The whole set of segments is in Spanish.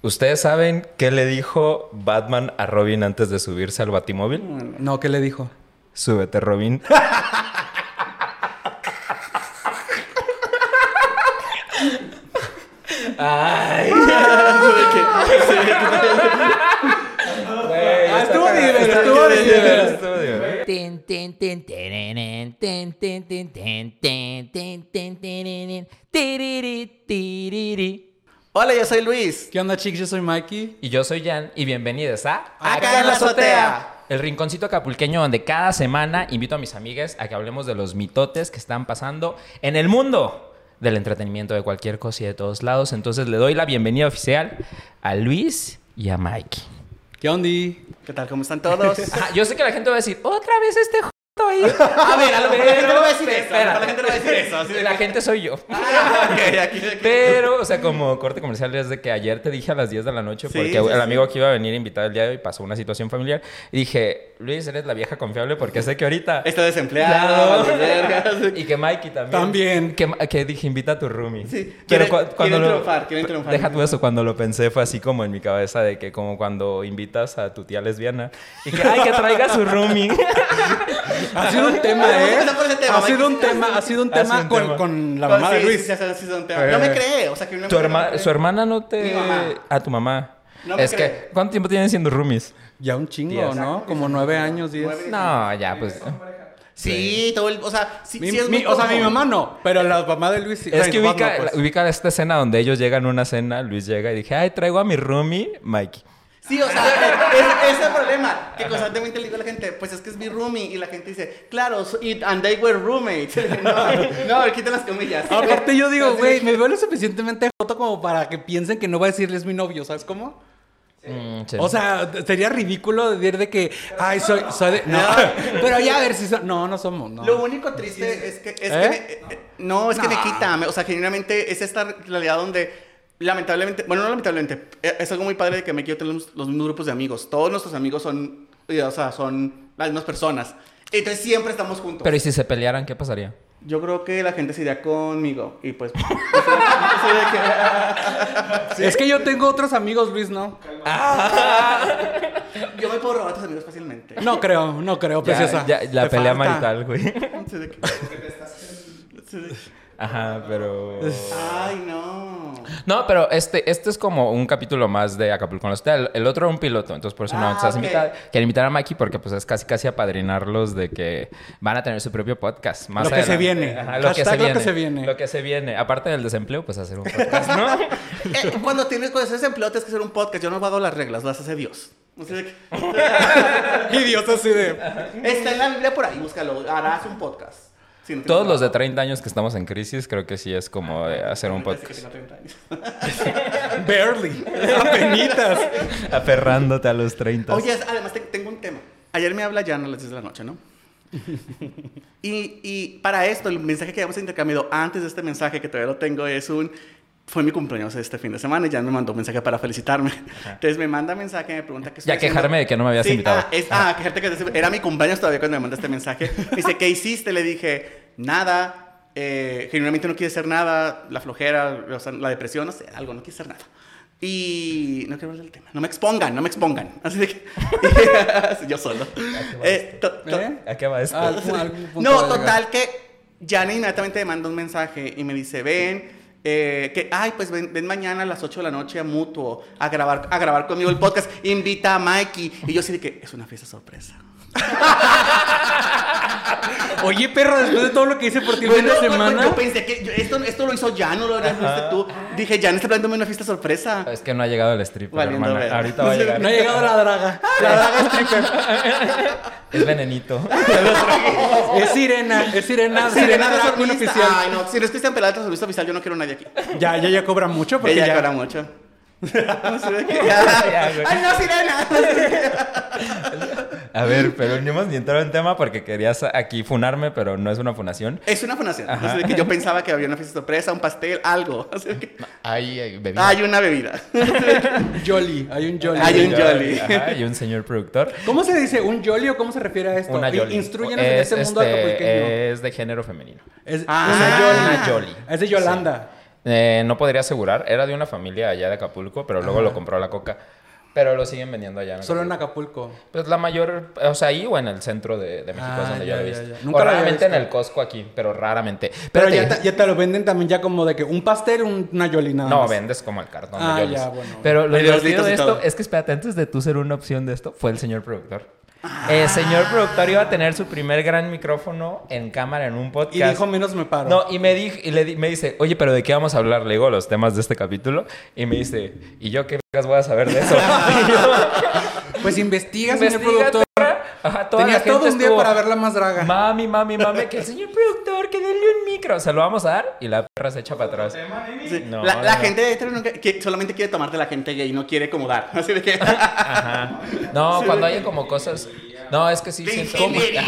¿Ustedes saben qué le dijo Batman a Robin antes de subirse al Batimóvil? No, ¿qué le dijo? Súbete, Robin. Ay. Ah, estuvo divertido, estuvo divertido. Hola, yo soy Luis. ¿Qué onda, chicos? Yo soy Mikey. Y yo soy Jan y bienvenidos a Acá en la azotea. El rinconcito acapulqueño donde cada semana invito a mis amigas a que hablemos de los mitotes que están pasando en el mundo del entretenimiento de cualquier cosa y de todos lados. Entonces le doy la bienvenida oficial a Luis y a Mikey. ¿Qué onda? ¿Qué tal? ¿Cómo están todos? Ajá, yo sé que la gente va a decir, otra vez este j ahí. A ver, a lo mejor la gente no va a decir eso. La gente no va a decir eso. así de La que- gente soy yo. Ah, ok, aquí- aquí. Pero, o sea, como corte comercial es de que ayer te dije a las 10 de la noche Sí, porque sí, el sí. amigo que iba a venir a invitar el día de hoy pasó una situación familiar y dije, Luis, eres la vieja confiable porque sé que ahorita... Está desempleado. Claro. Y que Mikey también. También. Que, que dije, invita a tu roomie. Sí, Pero quieren- cu- cuando lo... triunfar, quieren triunfar. Deja tú eso, cuando lo pensé fue así como en mi cabeza de que como cuando invitas a tu tía lesbiana y que, ay, que traiga su roomie. Ha sido un tema, Vamos a ¿eh? empezar por ese tema, Ha sido un tema, ha sido un tema un con, tema. con la mamá sí, de Luis. sí, sí, sí, sí, es un tema. Eh. No me cree. O sea, que una tu, mujer herma- no su hermana no te... Mi mamá. A tu mamá. No me es cree. que, ¿cuánto tiempo tienen siendo roomies? Ya un chingo. ¿no? Como nueve años, diez. No, ya, pues... Sí, todo el... O sea, sí, Mi- sí es mi- muy o sea, mi mamá no, pero la mamá de Luis sí. Es que ubica, no, pues. ubica esta escena donde ellos llegan a una cena, Luis llega y dije, ay, traigo a mi roomie, Mikey. Sí, o sea, es, es el problema. Que constantemente le digo a la gente, pues es que es mi roomie. Y la gente dice, claro, so- y- and they were roommates. No, no, quiten las comillas. Aparte yo digo, güey, me veo lo suficientemente joto como para que piensen que no va a decirles mi novio, ¿sabes cómo? Mm, sí. O sea, sería ridículo decir de que, ay, soy, soy de... No, pero ya a ver si son... No, no somos, no. Lo único triste es que... Es ¿Eh? que me- eh, no, es que me No. quita. me- O sea, genuinamente es esta realidad donde... Lamentablemente, bueno, no lamentablemente, eh, es algo muy padre de que me quiero tener los, los mismos grupos de amigos. Todos nuestros amigos son, o sea, son las mismas personas. Entonces siempre estamos juntos. Pero ¿y si se pelearan, qué pasaría? Yo creo que la gente se iría conmigo. Y pues. Es que yo tengo otros amigos, Luis, ¿no? yo me puedo robar a tus amigos fácilmente. No creo, no creo, preciosa. Ya, ya, la Te pelea falta. marital, güey. Ajá, pero... Ay, no. No, pero este, este es como un capítulo más de Acapulco en la. El, el otro era un piloto, entonces por eso no Ah, estás invitada. Quiero invitar a Mikey porque pues es casi casi apadrinarlos de que van a tener su propio podcast. Más Lo que se viene. Ajá, lo, que se lo viene. que se viene. Lo que se viene. Aparte del desempleo, pues hacer un podcast, ¿no? Eh, cuando tienes cuando eres empleado, tienes que hacer un podcast. Yo no hago las reglas, las hace Dios. Que- Idiota así de... Está en la Biblia por ahí, búscalo. Harás un podcast. No Todos los de trabajo. 30 años que estamos en crisis, creo que sí es como de hacer un que podcast. tengo 30 años. Barely. Apenitas. Aferrándote a los 30. Oye, además te- tengo un tema. Ayer me habla Jan a las 10 de la noche, ¿no? y, y para esto, el mensaje que habíamos intercambiado antes de este mensaje, que todavía lo tengo, es un... Fue mi cumpleaños este fin de semana y Jan me mandó un mensaje para felicitarme. Entonces me manda mensaje, me pregunta qué estoy Ya haciendo. quejarme de que no me habías Sí, invitado. Ah, es, ah, quejarte que era mi cumpleaños todavía cuando me manda este mensaje. Me dice, ¿qué hiciste? Le dije, nada. Eh, genuinamente no quiere hacer nada. La flojera, o sea, la depresión, no sé, algo, no quiere hacer nada. Y no quiero hablar del tema. No me expongan, no me expongan. Así de que. yo solo. Eh, ¿Eh? ¿A qué va esto? Algún- algún punto no, total que Jan inmediatamente me manda un mensaje y me dice, ven, eh, que, ay, pues ven, ven mañana a las 8 de la noche a Mutuo a grabar, a grabar conmigo el podcast, invita a Mikey. Y yo sí de que es una fiesta sorpresa. Oye, perro, después de todo lo que hice por ti Bueno, de bueno, semana... yo pensé que yo- esto, esto lo hizo Jan, no lo harías tú. Dije, Jan está planeándome una fiesta sorpresa. Es que no ha llegado el stripper, Valiendo hermana. Ahorita va a llegar. No ha llegado la draga. La draga stripper. Es venenito. Es sirena, es sirena, sirena solista. oficial. Ay, no, si no es Cristian Peralta, solista oficial, yo no quiero a nadie aquí. Ya, ya, ya cobra mucho porque Ella ya... cobra mucho. De Ya, güey. ¡Ay, no, sirena! A ver, pero no hemos ni entrado en tema porque querías aquí funarme, pero no es una funación. Es una fundación. Ajá. Así de que yo pensaba que había una fiesta sorpresa, un pastel, algo. Así de que Hay, hay bebida. hay una bebida. Jolly, hay un jolly. Hay un jolly. Ajá, y un señor productor. ¿Cómo se dice? ¿Un jolly o cómo se refiere a esto? Una jolly. Instrúyenos en Es, este mundo este, acapulqueño. Es de género femenino. Es Ah. una jolly. Una jolly. Es de Yolanda. Eh, no podría asegurar. Era de una familia allá de Acapulco, pero luego lo compró la Coca. Pero lo siguen vendiendo allá en Solo en Acapulco. Pues la mayor, o sea, ahí o en el centro de, de México es Ah, donde ya, yo lo he visto. ya. Nunca o raramente en el Costco aquí, pero raramente. Pero ya te, ya te lo venden también ya como de que un pastel, un- una yoli nada No, más. vendes como el cartón Ah, de Yolis. ya, bueno. Pero lo divertido de esto todo. es que, espérate, antes de tú ser una opción de esto, fue el señor productor. El señor productor iba a tener su primer gran micrófono en cámara en un podcast. Y dijo, menos me paro. No, y me, dijo, y le di- me dice, oye, pero ¿de qué vamos a hablar? Le digo los temas de este capítulo. Y me dice, ¿y yo qué voy a saber de eso? Pues investiga, señor "Investiga, productor. Perra". Ajá, toda Tenías la gente todo un día estuvo, para verla más draga. Mami, mami, mami, que el señor productor, que denle un micro. Se lo vamos a dar y la perra se echa para atrás. Sí. No, la, la no. gente hetero nunca- que solamente quiere tomarte la gente gay, no quiere como dar. Así de que. Ajá. No, cuando hay como cosas. No, es que sí ¿De siento como. ingeniería?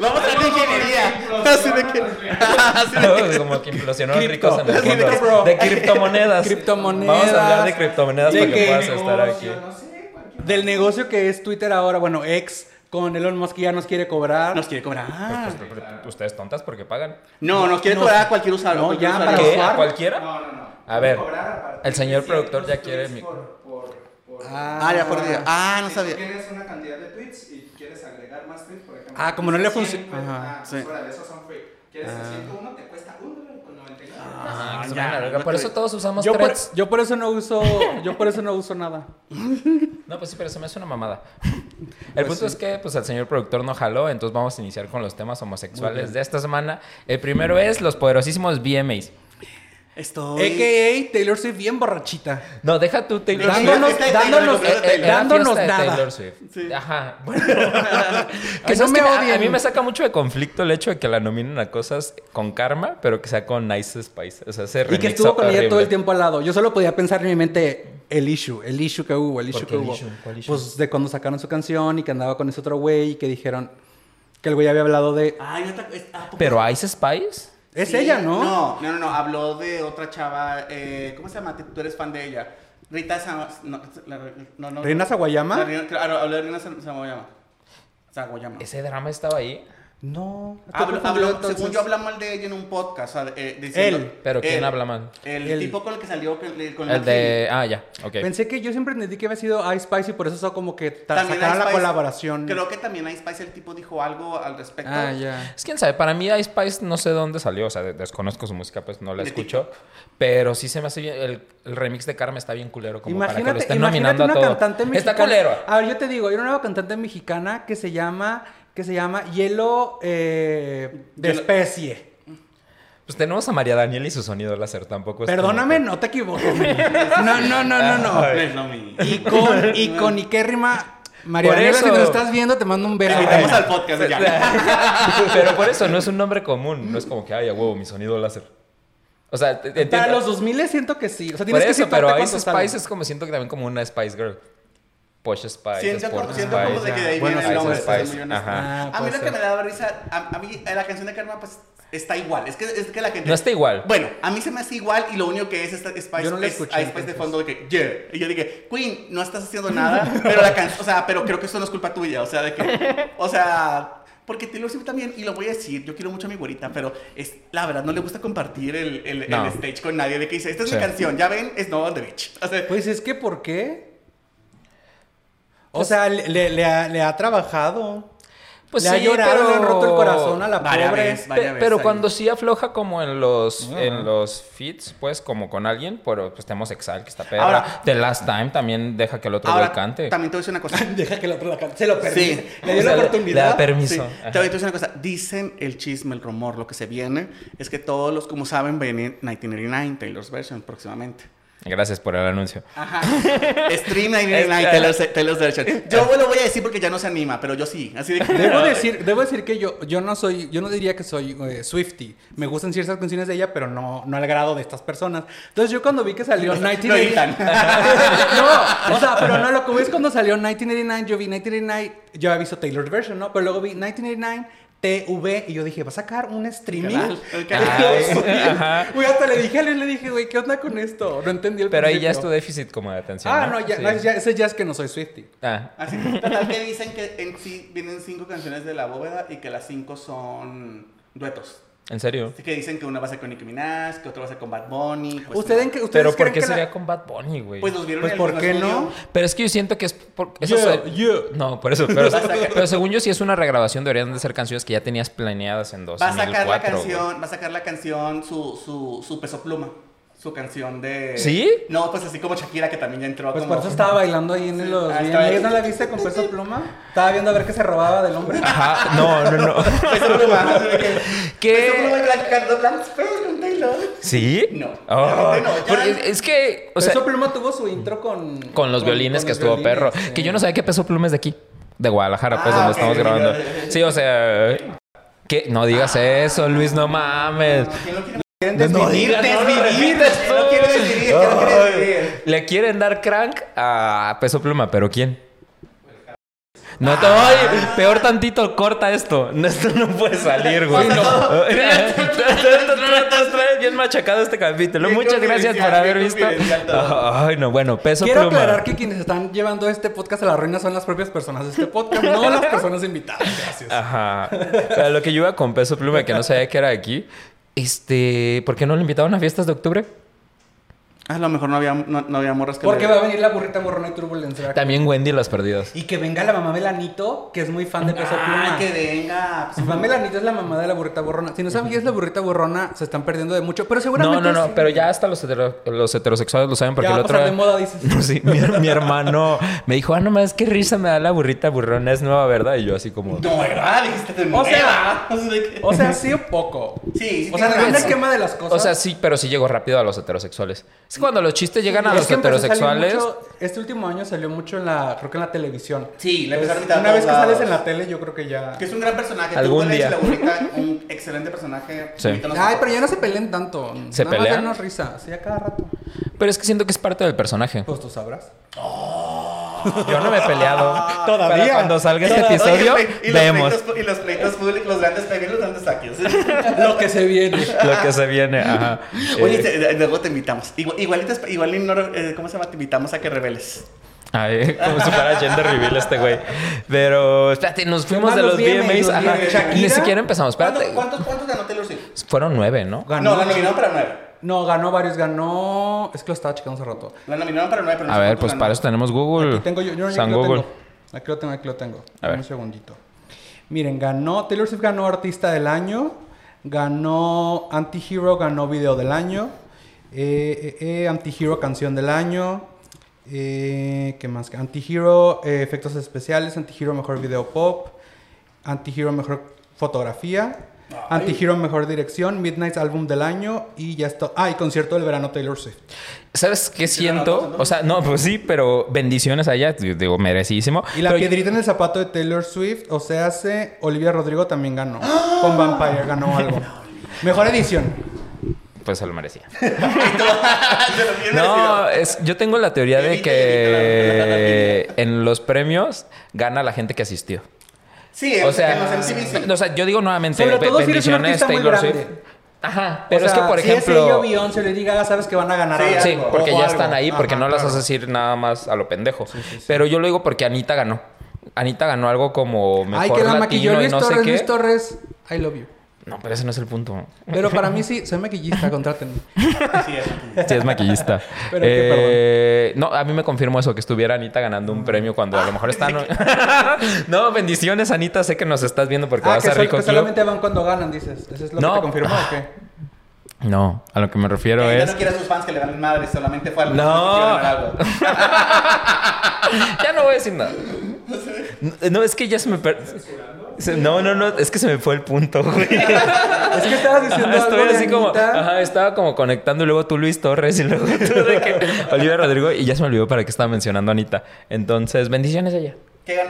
Vamos a de ingeniería. Así de que. Así de que. como que implosionaron Cripto. ricos en el mundo. De criptomonedas. Criptomonedas. Vamos a hablar de criptomonedas De para que, que- puedas estar aquí. Del negocio que es Twitter ahora, bueno, ex, con Elon Musk que ya nos quiere cobrar. Nos quiere cobrar. Pues, pues, ustedes tontas porque pagan. No, nos quiere No. cobrar a cualquier usuario. No, ya, para ¿Qué? usar. ¿A cualquiera? No, no, no. A ver, el señor productor ya quiere mi- por- por- por- Ah, ya por día. Ah, no Si sabía. tú tienes una cantidad de tweets y quieres agregar más tweets, por ejemplo. Ah, como no le funciona- 100, pues, Ajá. Ah, pues Sí. órale, esos son free. ¿Quieres 101? Te cuesta 1 dólar con 99. Ah, ya, no Por te- eso todos usamos yo, por, threads. yo por eso no uso, yo por eso no uso nada. No, pues sí, pero se me hace una mamada. El punto es que pues el señor productor no jaló, entonces vamos a iniciar con los temas homosexuales de esta semana. El primero es los poderosísimos VMAs. Estoy. AKA Taylor Swift bien borrachita. No, deja tú Taylor Dándonos, Fiesta de Taylor, dándonos, eh, Taylor. Era dándonos nada. Taylor Swift. Sí. Ajá. Bueno. Que no me que a- a, odien. mí me saca mucho de conflicto el hecho de que la nominen a cosas con karma, pero que sea con Nice Spice. O sea, ese Y que estuvo con ella todo el tiempo al lado. Yo solo podía pensar en mi mente el issue, el issue que hubo, el issue ¿Por qué que el hubo. issue? ¿Cuál issue? Pues de cuando sacaron su canción y que andaba con ese otro güey y que dijeron que el güey había hablado de... Ay, otra. es- ¿a poco? Pero Ice Spice. Es Sí, ella, ¿no? No, no, no, no. Habló de otra chava. Eh, ¿Cómo se llama? Tú eres fan de ella. Rita Sama. No, la- no, no, ¿Reina reina- Claro, habló de Rina Sa- Sawayama. Sawayama. Ese drama estaba ahí. No. habló- entonces. según yo habla mal de ella en un podcast. eh, diciendo- Él. Pero ¿quién él. habla mal? El, El- tipo con el que salió con, con El Matt de. Ah, ya. Ok. Pensé que yo siempre entendí que había sido Ice Spice y por eso eso como que sacaron la colaboración. Creo que también Ice Spice el tipo dijo algo al respecto. Ah, ya. Es quién sabe, para mí Ice Spice no sé dónde salió, o sea, de- desconozco su música, pues no la De escucho, pero sí se me hace bien, el, el remix de Karma está bien culero, como para que lo estén imagínate nominando a una todo. cantante mexicana. Está culero. A ver, yo te digo, hay una nueva cantante mexicana que se llama, que se llama Hielo eh, de Hielo- especie. Pues tenemos a María Daniel y su sonido láser, tampoco es Perdóname, como no te equivoques. No, no, no, no, no. Y con, y con María Por Daniela, si eso. nos estás viendo, te mando un beso. invitamos al podcast que- ya. Pero por eso no es un nombre común, no es como que, ay, a huevo, mi sonido láser. O sea, te- te Para entiendo. los 2000 siento que sí. O sea, Por tienes que eso, situarte pero Ice sale. Spice es como siento que también como una Spice Girl. Posh Spice, Siento como, siento como de que de ahí Bueno, viene el nombre. Spice, te soy muy honesto. ajá. Ah, a mí lo que me da risa, a, a mí eh, la canción de Karma pues está igual. Es que, es que la gente... No está igual. Bueno, a mí se me hace igual y lo único que es esta Spice, Yo no escuché, Ice Spice de fondo de que, yeah. Y yo dije, Queen, no estás haciendo nada, pero la canción, o sea, pero creo que eso no es culpa tuya, o sea, de que, o sea... Porque Taylor Swift también, y lo voy a decir, yo quiero mucho a mi güerita, pero es, la verdad no le gusta compartir el, el, el No. stage con nadie. De que dice, esta es Sí. mi canción, ya ven, es No on the Beach. O sea, Pues es que, ¿por qué? O sea, le, le- le ha, le ha trabajado. Pues le ha sí, llorado, pero- le han roto el corazón a la Varias pobre. veces. Varias Pe- pero veces cuando ahí. sí afloja como en los en los feats, pues como con alguien, pero pues tenemos Exile que está perra. Ahora- The Last Time también deja que el otro ahora, cante. también te voy a decir una cosa. Deja que el otro la cante. Se lo permite. Sí. Le dio O sea, la oportunidad. le da permiso. Sí. Te voy a decir una cosa. Dicen el chisme, el rumor, lo que se viene, es que todos los, como saben, viene 1999, Taylor's version, próximamente. Gracias por el anuncio. Ajá. Stream 1999, Es- Taylor's, Taylor's version. Yo lo voy a decir porque ya no se anima, pero yo sí. Así de que... Debo decir, debo decir que yo, yo no soy, yo no diría que soy eh, Swifty. Me gustan ciertas canciones de ella, pero no, no al grado de estas personas. Entonces yo cuando vi que salió No 1989... editan. no, o sea, pero no, lo que voy es cuando salió 1989, yo vi 1989, yo había visto Taylor's version, ¿no? Pero luego vi 1989 TV y yo dije, ¿va a sacar un streaming? Canal, el canal. Ay, ajá. Güey, hasta le dije a Luis, le dije, güey, ¿qué onda con esto? No entendí el Pero ahí ya es tu déficit como de atención. Ah, no, ya, Sí. no, ya, ese ya es que no soy Swifty. Ah, Así, total que dicen que en sí vienen cinco canciones de la bóveda y que las cinco son duetos. ¿En serio? Así que dicen que una va a ser con Nicki Minaj, que otra va a ser con Bad Bunny. pues, ¿Ustedes, no. ustedes Pero ¿por creen qué que la- sería con Bad Bunny, güey? Pues los vieron Pues, en el ¿por qué estudio. no? Pero es que yo siento que es... Por, eso Yeah, se- yeah. No, por eso. Pero, pero según yo, si es una regrabación, deberían de ser canciones que ya tenías planeadas en Va a 2004. sacar la güey. canción, va a sacar la canción su, su, su peso pluma. Su canción de. ¿Sí? No, pues así como Shakira que también ya entró Pues como. por eso estaba bailando ahí en los Ah, ahí. ¿No la viste con peso pluma? Estaba viendo a ver qué se robaba del hombre. Ajá, no, no, no. Peso pluma. que- ¿Qué? Peso pluma con Taylor. ¿Sí? No, Oh, no, ya. es, que, o sea, peso pluma tuvo su intro con... con los violines con que los estuvo violines, perro. sí. Que yo no sabía qué peso pluma es de aquí. De Guadalajara, pues, Ah, donde ok, estamos grabando. Sí, o sea... ¿Qué? No digas eso, Luis, no mames. ¿Quién Quieren No desvivir, no desvivir. Le quieren dar crank a Peso Pluma, pero ¿quién? No te ay, peor tantito, corta esto. No, Esto no puede salir, güey. Bien machacado este capítulo. Muchas gracias por haber visto. Ay, no, bueno, Peso Quiero Pluma. aclarar que quienes están llevando este podcast a la ruina son las propias personas de este podcast, no las personas invitadas. Gracias. Ajá. Pero lo que yo iba con Peso Pluma, que no sabía que era aquí. Este, ¿por qué no lo invitaron a fiestas de octubre? A lo mejor no había, no, no había morras que Porque le- va a venir la burrita borrona y turbulencia. También Wendy las perdidas. Y que venga la mamá Melanito, que es muy fan de Peso Pluma. Ay, que venga. Su mamá Melanito es la mamá de la burrita borrona. Si no saben quién es la burrita borrona, se están perdiendo de mucho. Pero seguramente. No, no, no, sí. pero ya hasta los, hetero- los heterosexuales lo saben porque Ya va el a otro pasar de moda, dices. No, sí, mi, mi hermano me dijo, ah, nomás qué risa me da la burrita burrona, es nueva, ¿verdad? Y yo así como... No, ¿verdad? Dijiste de O sea, nueva. O sea, O sea, sí o poco. Sí, sí O sea, razón. esquema de las cosas. O sea, sí, pero sí llegó rápido a los heterosexuales. Es cuando los chistes llegan a los heterosexuales... mucho- este último año salió mucho en la, creo que en la televisión. Sí, Entonces, empezaron Una vez que sales en la tele, yo creo que ya. Que es un gran personaje. Algún día. La un excelente personaje. Sí. Ay, pero ya no se peleen tanto. ¿Se Nada pelean? Más risa. Sí, a cada rato. Pero es que siento que es parte del personaje. Pues tú sabrás. Yo no me he peleado. Todavía. Para cuando salga este Oye, episodio, y los vemos pleitos- y los pleitos públicos, los grandes premios, los grandes saquios. Lo que se viene. lo que se viene. Ajá. Oye, Eh, te- luego te invitamos. Igual, igual y no, eh, ¿cómo se llama? Te invitamos a que reveles. Ay, como si fuera gender reveal este güey. Pero, espérate, nos fuimos de los los VMAs, VMAs. los Ajá. Ni siquiera empezamos. ¿Cuántos, Espérate. cuántos, cuántos ganó Taylor Swift? Fueron nueve, ¿no? Ganó. No, la nominaron para nueve. No, ganó varios. Ganó. Es que lo estaba checando hace rato. La nominaron para nueve, pero no A ver, pues ganó. para eso tenemos Google. Aquí tengo yo. yo, San aquí lo Google. tengo. Aquí lo tengo, aquí lo tengo. A Dame ver. Un segundito. Miren, ganó. Taylor Swift ganó Artista del Año. Ganó Antihero, ganó Video del Año. Eh, eh, eh, Antihero, Canción del Año. Eh, ¿Qué más? Antihero, eh, Efectos Especiales. Antihero, Mejor Video Pop. Antihero, Mejor Fotografía. Antihero, Mejor Dirección. Midnight Álbum del Año. Y ya está. Ah, y Concierto del Verano Taylor Swift. ¿Sabes qué siento? O sea, no, pues sí, pero bendiciones a ella. Digo, merecísimo. Y la Pero- piedrita en el zapato de Taylor Swift, o sea, hace Olivia Rodrigo también ganó. Con Vampire ganó algo. Mejor edición. Pues se lo merecía. No, es, yo tengo la teoría de que en los premios gana la gente que asistió. Sí, O en sea, los MTV sí. o sea, yo digo nuevamente, Sobre todo si eres un bendiciones artista muy grande. Swift. Ajá, pero O es sea, que por si es ejemplo, ella o Beyoncé, Lady Gaga, sabes que van a ganar Sí, algo. sí, porque ya algo. están ahí, porque Ajá, no las claro. haces ir nada más a lo pendejo. Pero yo lo digo porque Anita ganó. Anita ganó algo como mejor Ay, que la latino y no sé Torres, qué. Luis Torres. I love you. No, pero ese no es el punto. Pero para mí sí, soy maquillista, contrátenme. Sí, es. Sí, es maquillista. Pero Eh, no, a mí me confirmó eso, que estuviera Anita ganando un premio cuando a lo mejor está... No, no bendiciones, Anita. Sé que nos estás viendo porque Ah, vas que, a Rico que Club. solamente van cuando ganan, dices. ¿Eso es lo No. que te confirmó o qué? No, a lo que me refiero Ella es... no quiere a sus fans que le ganen madre, solamente fue al No. algo. ya no voy a decir nada. No, es que ya se me... per- se- No, no, no. Es que se me fue el punto, güey. Es que estabas diciendo Estoy algo de así como... Ajá, estaba como conectando y luego tú Luis Torres y luego tú de que... Olivia Rodrigo y ya se me olvidó para qué estaba mencionando a Anita. Entonces, bendiciones a ella.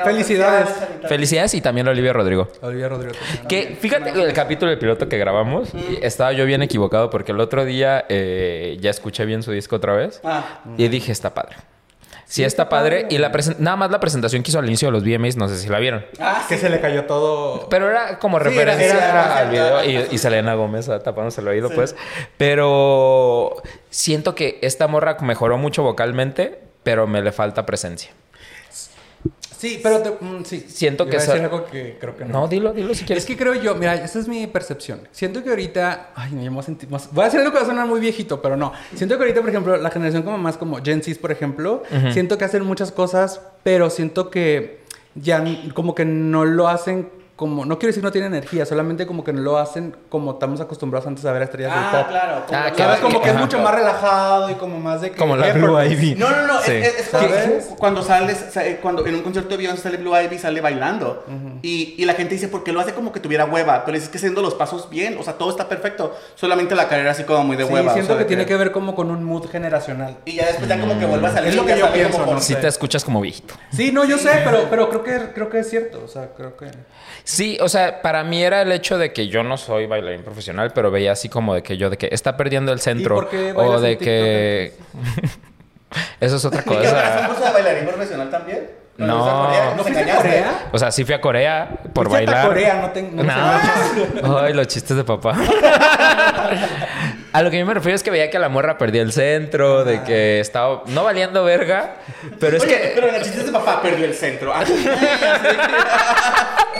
Felicidades. Felicidades y también a Olivia Rodrigo. Olivia Rodrigo. Que fíjate, el capítulo del piloto que grabamos, estaba yo bien equivocado porque el otro día eh, ya escuché bien su disco otra vez Ah, y dije, está padre. Sí, está padre. Y la nada más la presentación que hizo al inicio de los VMAs, no sé si la vieron. ah, Que se le cayó todo. Pero era como Sí, era- referencia era- al video y, y Selena Gómez ah, tapándose el oído, pues. Pero siento que esta morra mejoró mucho vocalmente, pero me le falta presencia. Sí, pero te- mm, sí. Siento que a decir algo que creo que no. No, dilo, dilo si quieres. Es que creo yo, mira, esa es mi percepción. Siento que ahorita, ay, me voy a sentir más. Voy a decir algo que va a sonar muy viejito, pero no. Siento que ahorita, por ejemplo, la generación como más como Gen Z, por ejemplo, siento que hacen muchas cosas, pero siento que ya como que no lo hacen como, no quiero decir no tienen energía, solamente como que no lo hacen como estamos acostumbrados antes a ver a estrellas del Ah, pop. claro. como Ah, la- ¿Sabes? Como que es Ajá. mucho más relajado y como más de que... Como la. Blue Ivy. No, no, no. Sí. Es, es- es ¿Sabes? que cuando sales, sa- eh, cuando en un concierto de Beyoncé sale Blue Ivy, sale bailando. y, y la gente dice, porque lo hace como que tuviera hueva. Pero es que haciendo los pasos bien. O sea, todo está perfecto. Solamente la carrera así como muy de Sí, hueva. o siento sea, que de tiene que ver como con un mood generacional. Y ya después ya como que vuelve a salir. Es lo que yo pienso, Si te escuchas como viejito. Sí, no, yo sé, pero, pero creo, que, creo que es cierto. O sea, creo que... Sí, o sea, para mí era el hecho de que yo no soy bailarín profesional, pero veía así como de que yo de que está perdiendo el centro por qué o de en que eso es otra ¿Y un cosa. curso de bailarín profesional también? No. a Corea? ¿No ¿Nos fuiste a? Corea? O sea, sí fui a Corea por bailar. Corea, no tengo... No. Ay, los chistes de papá. A lo que yo me refiero es que veía que la morra perdía el centro, de que estaba no valiendo verga, pero es Oye, que pero en el chiste de papá perdió el centro. Ah,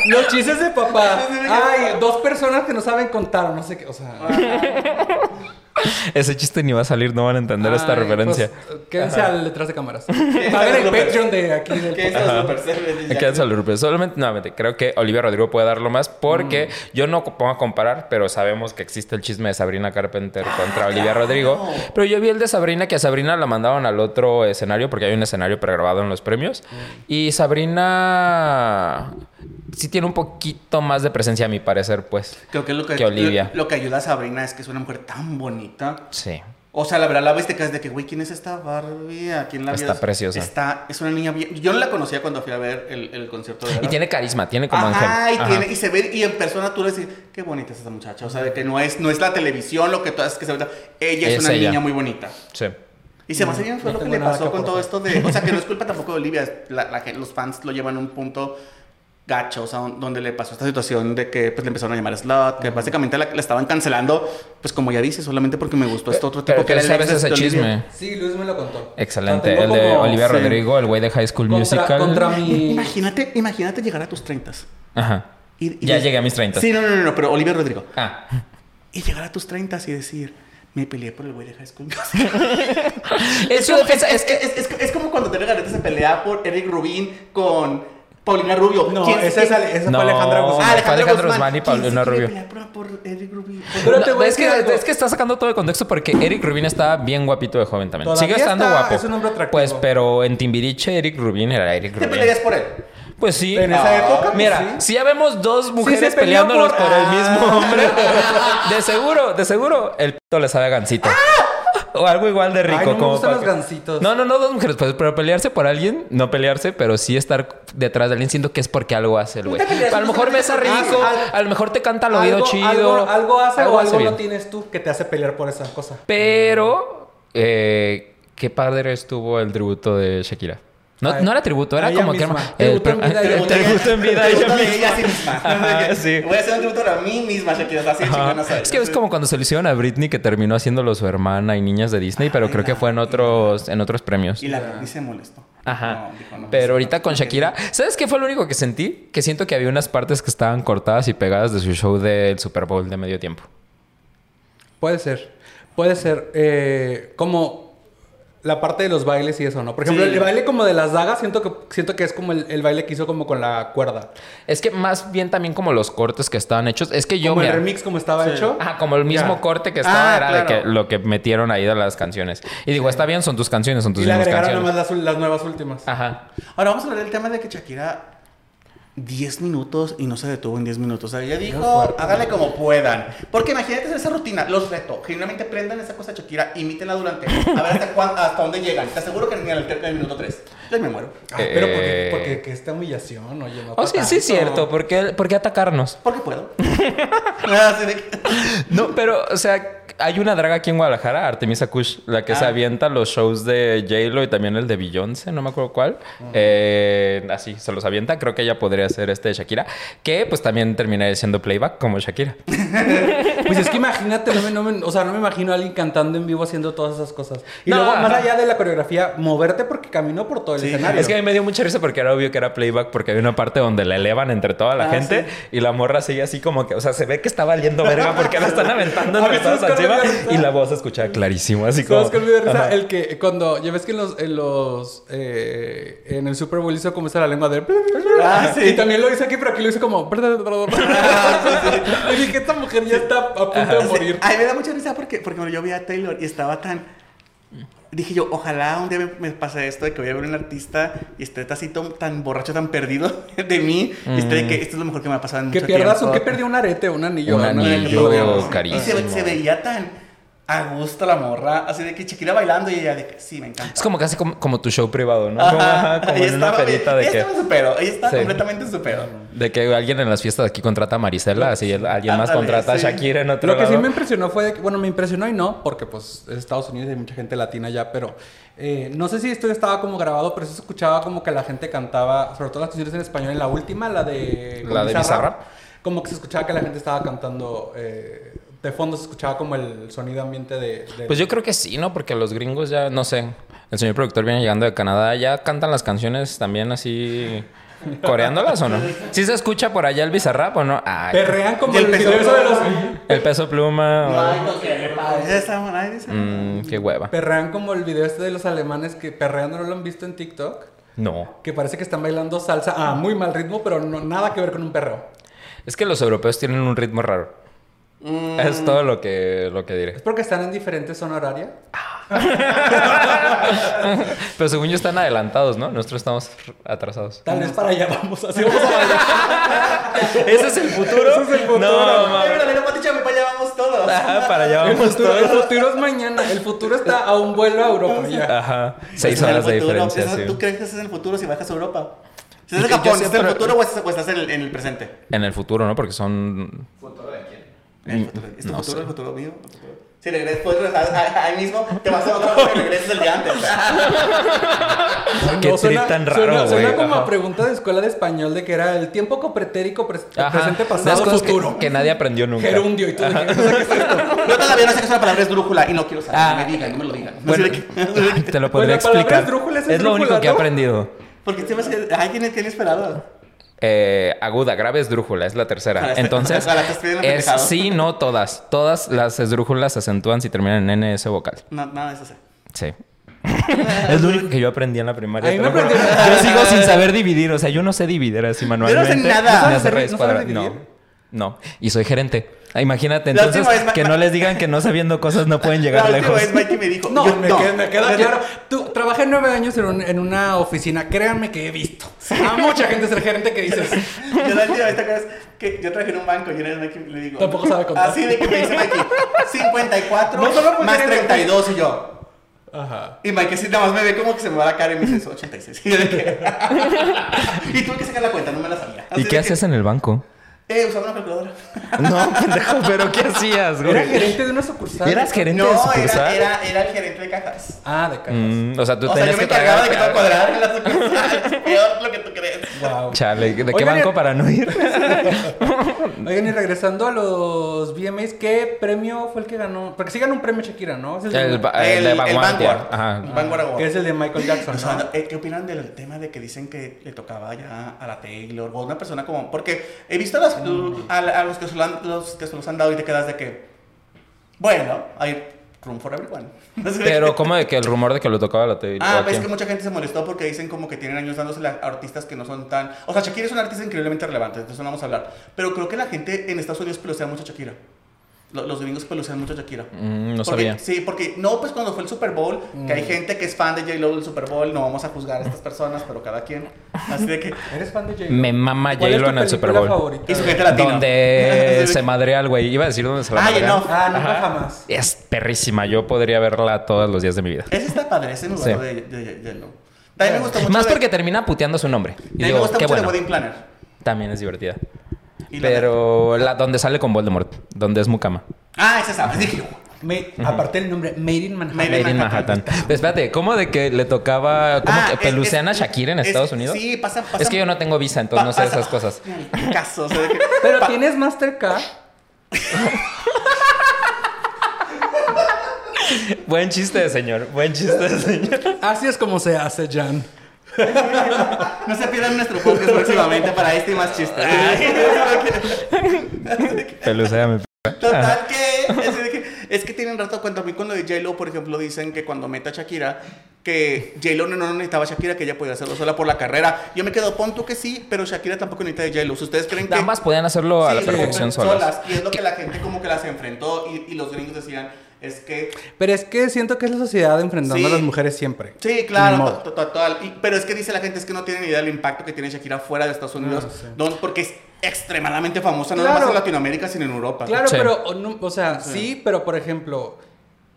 Los chistes de papá. Ay, dos personas que no saben contar, no sé qué. O sea. ese chiste ni va a salir, no van a entender esta ay, referencia. pues, quédense al detrás de cámaras. Paguen el Patreon de aquí del ¿Qué es podcast. eso? Percebes, ya. Quedan saludos. Solamente, nuevamente, creo que Olivia Rodrigo puede darlo más porque yo no pongo a comparar, pero sabemos que existe el chisme de Sabrina Carpenter contra Olivia Rodrigo. Pero yo vi el de Sabrina, que a Sabrina la mandaron al otro escenario porque hay un escenario pregrabado en los premios. Y Sabrina sí tiene un poquito más de presencia, a mi parecer, pues. Creo que lo que, Que Olivia. Lo, lo que ayuda a Sabrina es que es una mujer tan bonita. Sí. O sea, la verdad, la ves te quedas de que, güey, ¿quién es esta Barbie? ¿A quién la Está preciosa. Está, es una niña bien. Yo no la conocía cuando fui a ver el, el concierto de Y tiene carisma, tiene como Ajá, ángel. y, Ajá. tiene, y se ve, y en persona tú le dices, qué bonita es esa muchacha. O sea, de que no es, no es la televisión lo que tú haces que se ve. Ella es, Es una ella. niña muy bonita. Sí. Y se me hace bien fue no lo que le pasó que con todo esto de. O sea, que no es culpa tampoco de Olivia. la- la gen- los fans lo llevan a un punto gacho, o sea, donde le pasó esta situación de que pues, le empezaron a llamar slut, que básicamente la, la estaban cancelando, pues como ya dice, solamente porque me gustó este otro tipo que sabes ese chisme. Sí, Luis me lo contó. Excelente. El de como- Olivia sí. Rodrigo, el güey de High School Contra, Musical. contra mi. Imagínate, imagínate llegar a tus 30. Ajá. Y, y Ya llegué a mis 30. Sí, no, no, no, no, pero Olivia Rodrigo. Ah. Y llegar a tus 30 y decir, me peleé por el güey de High School Musical. Es, como- es, es, es, es- es como cuando Tere Garreta se pelea por Eric Rubin con Paulina Rubio. No, ¿Quién- esa, es, quién- esa No. fue Alejandra Ah, Guzmán. fue Alejandro Guzmán y ¿Quién Paulina Rubio. pelear por, por Eric Rubin? Pero No, te voy a es, decir que, algo. es que está sacando todo de contexto porque Eric Rubin estaba bien guapito de joven también. Todavía Sigue estando está, guapo. es un hombre atractivo. Pues, pero en Timbiriche, Eric Rubin era Eric ¿Te Rubin. pelearías por él? Pues sí. En esa época, pues, Mira, sí. si ya vemos dos mujeres peleó peleándonos por, por- el Ah. mismo hombre, de seguro, de seguro, el pito le sabe a gancito. O algo igual de rico. Ay, no me gustan para los gancitos. No, no, no, dos mujeres. Pues, pero pelearse por alguien, no pelearse, pero sí estar detrás de alguien, siento que es porque algo hace el güey. A lo mejor besa justamente rico, a lo mejor te canta al oído algo, chido. Algo, algo hace o algo no tienes tú que te hace pelear por esa cosa. Pero, eh, qué padre estuvo el tributo de Shakira. No, A- no era tributo, era como que misma. el, Tributo en vida, el ella- tributo en vida a Tributo misma. sí misma. Ajá, sí. Voy a hacer un tributo a mí misma, Shakira. Así chingona soy. Es que es como cuando se lo hicieron a Britney que terminó haciéndolo su hermana y niñas de Disney, pero creo que fue en otros, en otros premios. Y la Britney se molestó. Ajá. No, dijo, no, Pero no, ahorita no, con Shakira, ¿sabes qué fue lo único que sentí? Que siento que había unas partes que estaban cortadas y pegadas de su show del Super Bowl de medio tiempo. Puede ser. Puede ser. eh, como la parte de los bailes y eso, ¿no? Por ejemplo, Sí. el baile como de las dagas, siento que, siento que es como el, el baile que hizo como con la cuerda. Es que más bien también como los cortes que estaban hechos. Es que yo como mira, el remix como estaba Sí. hecho. Ajá, como el mismo corte que estaba Ah, era claro. de que lo que metieron ahí de las canciones. Y digo, está bien, son tus canciones, son tus Y le mismas agregaron canciones. nomás las, las nuevas últimas. Ajá. Ahora vamos a hablar del tema de que Shakira 10 minutos y no se detuvo en 10 minutos. O sea, ella dijo, fuerte. háganle como puedan. Porque imagínate hacer esa rutina, los reto. Genuinamente prendan esa cosa de Shakira, imítenla durante. A ver hasta, cuán- hasta dónde llegan. Te aseguro que ni al en el minuto 3. Yo me muero. Ay, pero porque, Eh. porque que esta humillación, oye, no. Oh, sí, sí, es cierto. ¿Por qué, por qué atacarnos? Porque puedo. Que- No, pero, o sea, hay una draga aquí en Guadalajara, Artemisa Kush, la que se Ah. avienta los shows de J-Lo y también el de Beyoncé, no me acuerdo cuál. Eh, así, se los avienta. Creo que ella podría quería hacer este de Shakira, que pues también terminaría siendo playback como Shakira. Pues es que imagínate, no me, no me- o sea, no me imagino a alguien cantando en vivo haciendo todas esas cosas. Y No, luego, más allá de la coreografía, moverte porque caminó por todo el Sí. escenario. Es que a mí me dio mucha risa porque era obvio que era playback porque había una parte donde la elevan entre toda la Ah, gente sí. y la morra sigue así como que, o sea, se ve que está valiendo verga porque la están aventando entre todos encima y la voz se escuchaba clarísimo, así como... ¿Sabes qué me dio risa? Ajá. El que cuando, ya ves que en los, en los, eh, en el Super Bowl hizo como esa la lengua de... Ah, sí. Y también lo hizo aquí, pero aquí lo hizo como... Y dije, esta mujer ya está a punto de morir. A mí me da mucha risa porque, porque yo vi a Taylor y estaba tan... Dije yo, ojalá un día me, me pase esto de que voy a ver un artista y esté así tan, tan borracho, tan perdido de mí. Y esté de que esto es lo mejor que me ha pasado en Que mucho pierdas tiempo. un... Que perdió un arete, un anillo. Un ¿no? anillo Que- carísimo. Y se, se veía tan a gusto la morra. Así de que Shakira bailando y ella de que sí, me encanta. Es como casi como, como tu show privado, ¿no? Como, ajá, como Ella en una estaba- pedita de ella que, estaba en su pedo. Ella Sí. completamente en su pedo. de que alguien en las fiestas de aquí contrata a Marisela, así alguien más contrata a. Shakira en otro Lo que sí me impresionó fue, de que- bueno, me impresionó y no, porque pues es Estados Unidos y hay mucha gente latina ya, pero eh, no sé si esto estaba como grabado, pero se escuchaba como que la gente cantaba, sobre todo las canciones en español, en la última, la de... La de Bizarrap. Como que se escuchaba que la gente estaba cantando, eh, de fondo se escuchaba como el sonido ambiente de... de- Pues yo creo que sí, ¿no? Porque los gringos ya, no sé, el señor productor viene llegando de Canadá, ya cantan las canciones también así coreándolas o no? ¿Sí se escucha por allá el bizarrap o no? Ay, Perrean como el el peso video de los... el peso pluma. o- Ay, no sé, Esa está- ay, dice. Mm, qué hueva. Perrean como el video este de los alemanes que perreando no lo han visto en TikTok. No. Que parece que están bailando salsa a muy mal ritmo, pero no, nada que ver con un perreo. Es que los europeos tienen un ritmo raro. Mm. Es todo lo que, lo que ¿Es diré. porque están en diferentes zona horaria? Pero según yo están adelantados, ¿no? Nosotros estamos atrasados. Tal vez para allá vamos, así vamos. ¿Ese es el futuro? Ese es el futuro. No, Pati Chapoy, para allá vamos todos. Ajá, para allá El vamos futuro, el todos. futuro es mañana. El futuro está a un vuelo a Europa ya. Ajá. Seis es el horas de futuro. diferencia, sí. ¿Tú crees que ese es el futuro si bajas a Europa? Si en yo Japón, ¿estás en el futuro o estás, en, el, en el presente? En el futuro, ¿no? Porque son... El futuro. ¿Es tu No futuro el futuro mío? ¿El futuro? Si regresas, puedes regresar ahí mismo, te vas a otro y regresas el día antes. Qué No, trip tan raro, suena, suena como Ajá. a pregunta de escuela de español de que era el tiempo copretérico, pres- Ajá. presente, pasado, cosas que- futuro. Que, nadie aprendió nunca. Gerundio y todo. ¿Qué es esto? Yo todavía no sé qué es una palabra esdrújula y no quiero saber. Ah. No me digan, no me lo digan. Bueno, de que- te lo podría Bueno, la palabra explicar. esdrújula es Es lo único que he ¿no? aprendido. Porque te vas a ay, ¿quién, quién esperado? Eh, aguda, grave, esdrújula, es la tercera. Entonces, es sí, no todas. Todas las esdrújulas se acentúan si terminan en NS vocal. No, nada de eso sé. Sí. es lo único que yo aprendí en la primaria. Yo sigo sin saber dividir, o sea, yo no sé dividir así manualmente. nada. Ni ¿No sabes hacer dividir? raíz ¿No No, no. Y soy gerente. Ah, Imagínate, entonces, vez, que no les digan que no sabiendo cosas no pueden llegar La última lejos. vez Mikey me dijo. No, yo- me, Queda, me queda claro. Tú, trabajé nueve años en, un- en una oficina. Créanme que he visto a mucha gente ser gerente que dices... Yo la última vez, ¿te acuerdas? Que yo trabajé en un banco y una vez Mikey le digo. Tampoco sabe contar. Así de que me dice Mikey, 54 No solo pues más eres- 32 y yo. Ajá. Y Mikey sí nada más me ve como que se me va la cara y me dice, "Es 86. Y tuve que sacar la cuenta, no me la sabía. Así ¿Y qué que, hacías en el banco? Eh, usaba una calculadora. No, pendejo, pero ¿qué hacías, Era güey? gerente de una sucursal. ¿Eras gerente No, de era, sucursal? era, era el gerente de cajas. Ah, de cajas. Mm, o sea, tú O sea, tenías yo me que encargaba de que todo cuadrara en la sucursal. Peor lo que tú crees. Wow. Chale, ¿de qué Oigan, banco y- para no ir? Oigan, y regresando a los VMAs, ¿qué premio fue el que ganó? Porque sí ganó un premio Shakira, ¿no? Es el, de- El, ba- el de Vanguardia. Ajá. Vanguard Award. que es el de Michael Jackson, O sea, ¿no? eh, ¿Qué opinan del tema de que dicen que le tocaba ya a la Taylor o a una persona como... Porque he visto las- a, a los, que se lo han, los que se los han dado y te quedas de que... Bueno, hay room for everyone. Pero como de que el rumor de que lo tocaba la TV. Ah, ves que mucha gente se molestó porque dicen como que tienen años dándose a artistas que no son tan... O sea, Shakira es una artista increíblemente relevante, de eso no vamos a hablar. Pero creo que la gente en Estados Unidos pelosea mucho a Shakira. Lo- Los gringos pelucean mucho a Shakira. Mm, no Porque- sabía. Sí, porque no, pues cuando fue el Super Bowl, que hay gente que es fan de J-Lo del Super Bowl, no vamos a juzgar a estas personas, pero cada quien. Así de que. ¿Eres fan de J-Lo? Me mama ¿Cuál es J-Lo en el Super Bowl. favorita? Y su gente latina. Donde de se madrea al güey. Iba a decir donde se la Ay, madrea. no. Ah, nunca jamás. Es perrísima. Yo podría verla todos los días de mi vida. Ese está padre, ese me Sí. de, de, de J-Lo. También me gusta mucho. Más de- porque termina puteando su nombre. Y También me digo, gusta qué mucho de bueno. Wedding Planner. También es divertida. Y Pero la donde sale con Voldemort. Donde es Mukama. Ah, esa sabes. Dije, Ma- Aparte del nombre, Made in Manhattan. Made Made in Manhattan. Pero espérate, ¿cómo de que le tocaba. ¿Cómo Ah, que es- a es- Shakira en es- Estados Unidos? Sí, pasa, pasa. Es que yo no tengo visa, entonces no sé pasa- esas cosas. Ni caso, o sea, de que- Pero pa- tienes Mastercard. Buen chiste, señor. Buen chiste, señor. Así es como se hace, Jan. No se pierdan nuestro podcast próximamente para este y más chistes. Peluceame. Total que es, que es que tienen rato cuando a mí cuando de J-Lo, por ejemplo, dicen que cuando meta a Shakira, que J-Lo no, no necesitaba a Shakira, que ella podía hacerlo sola por la carrera. Yo me quedo, pon tú que sí, pero Shakira tampoco necesita de J-Lo. Si ustedes creen que... Ambas podían hacerlo a la Sí, perfección sí, solas. Y es lo que la gente como que las enfrentó y, y los gringos decían, es que... Pero es que siento que es la sociedad enfrentando Sí. a las mujeres siempre. Sí, claro, modo. to- to- total. Y- pero es que dice la gente, es que no tienen idea del impacto que tiene Shakira fuera de Estados Unidos, Ah, sí. don- porque es extremadamente famosa, no Claro. nomás en Latinoamérica, sino en Europa. Claro, Sí. pero, o, no- o sea, sí. pero por ejemplo,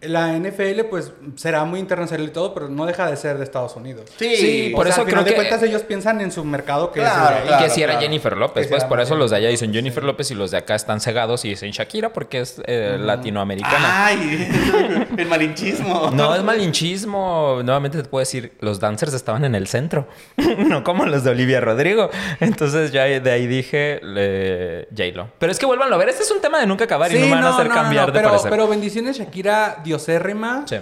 la NFL, pues será muy internacional y todo, pero no deja de ser de Estados Unidos. Sí, Sí, O por sea, eso creo de que- cuentas ellos piensan en su mercado que Claro, es de ahí. claro. y que si era Jennifer López, Que pues por eso los de allá dicen sí. Jennifer López y los de acá están cegados y dicen Shakira porque es eh, latinoamericana. Ay, el malinchismo. No, es malinchismo. Nuevamente te puedo decir, los dancers estaban en el centro, no como los de Olivia Rodrigo. Entonces ya de ahí dije eh, J-Lo. Pero es que vuelvan a ver, este es un tema de nunca acabar y no van a hacer cambiar de pero, parecer. pero bendiciones Shakira, diosérrima. Sí.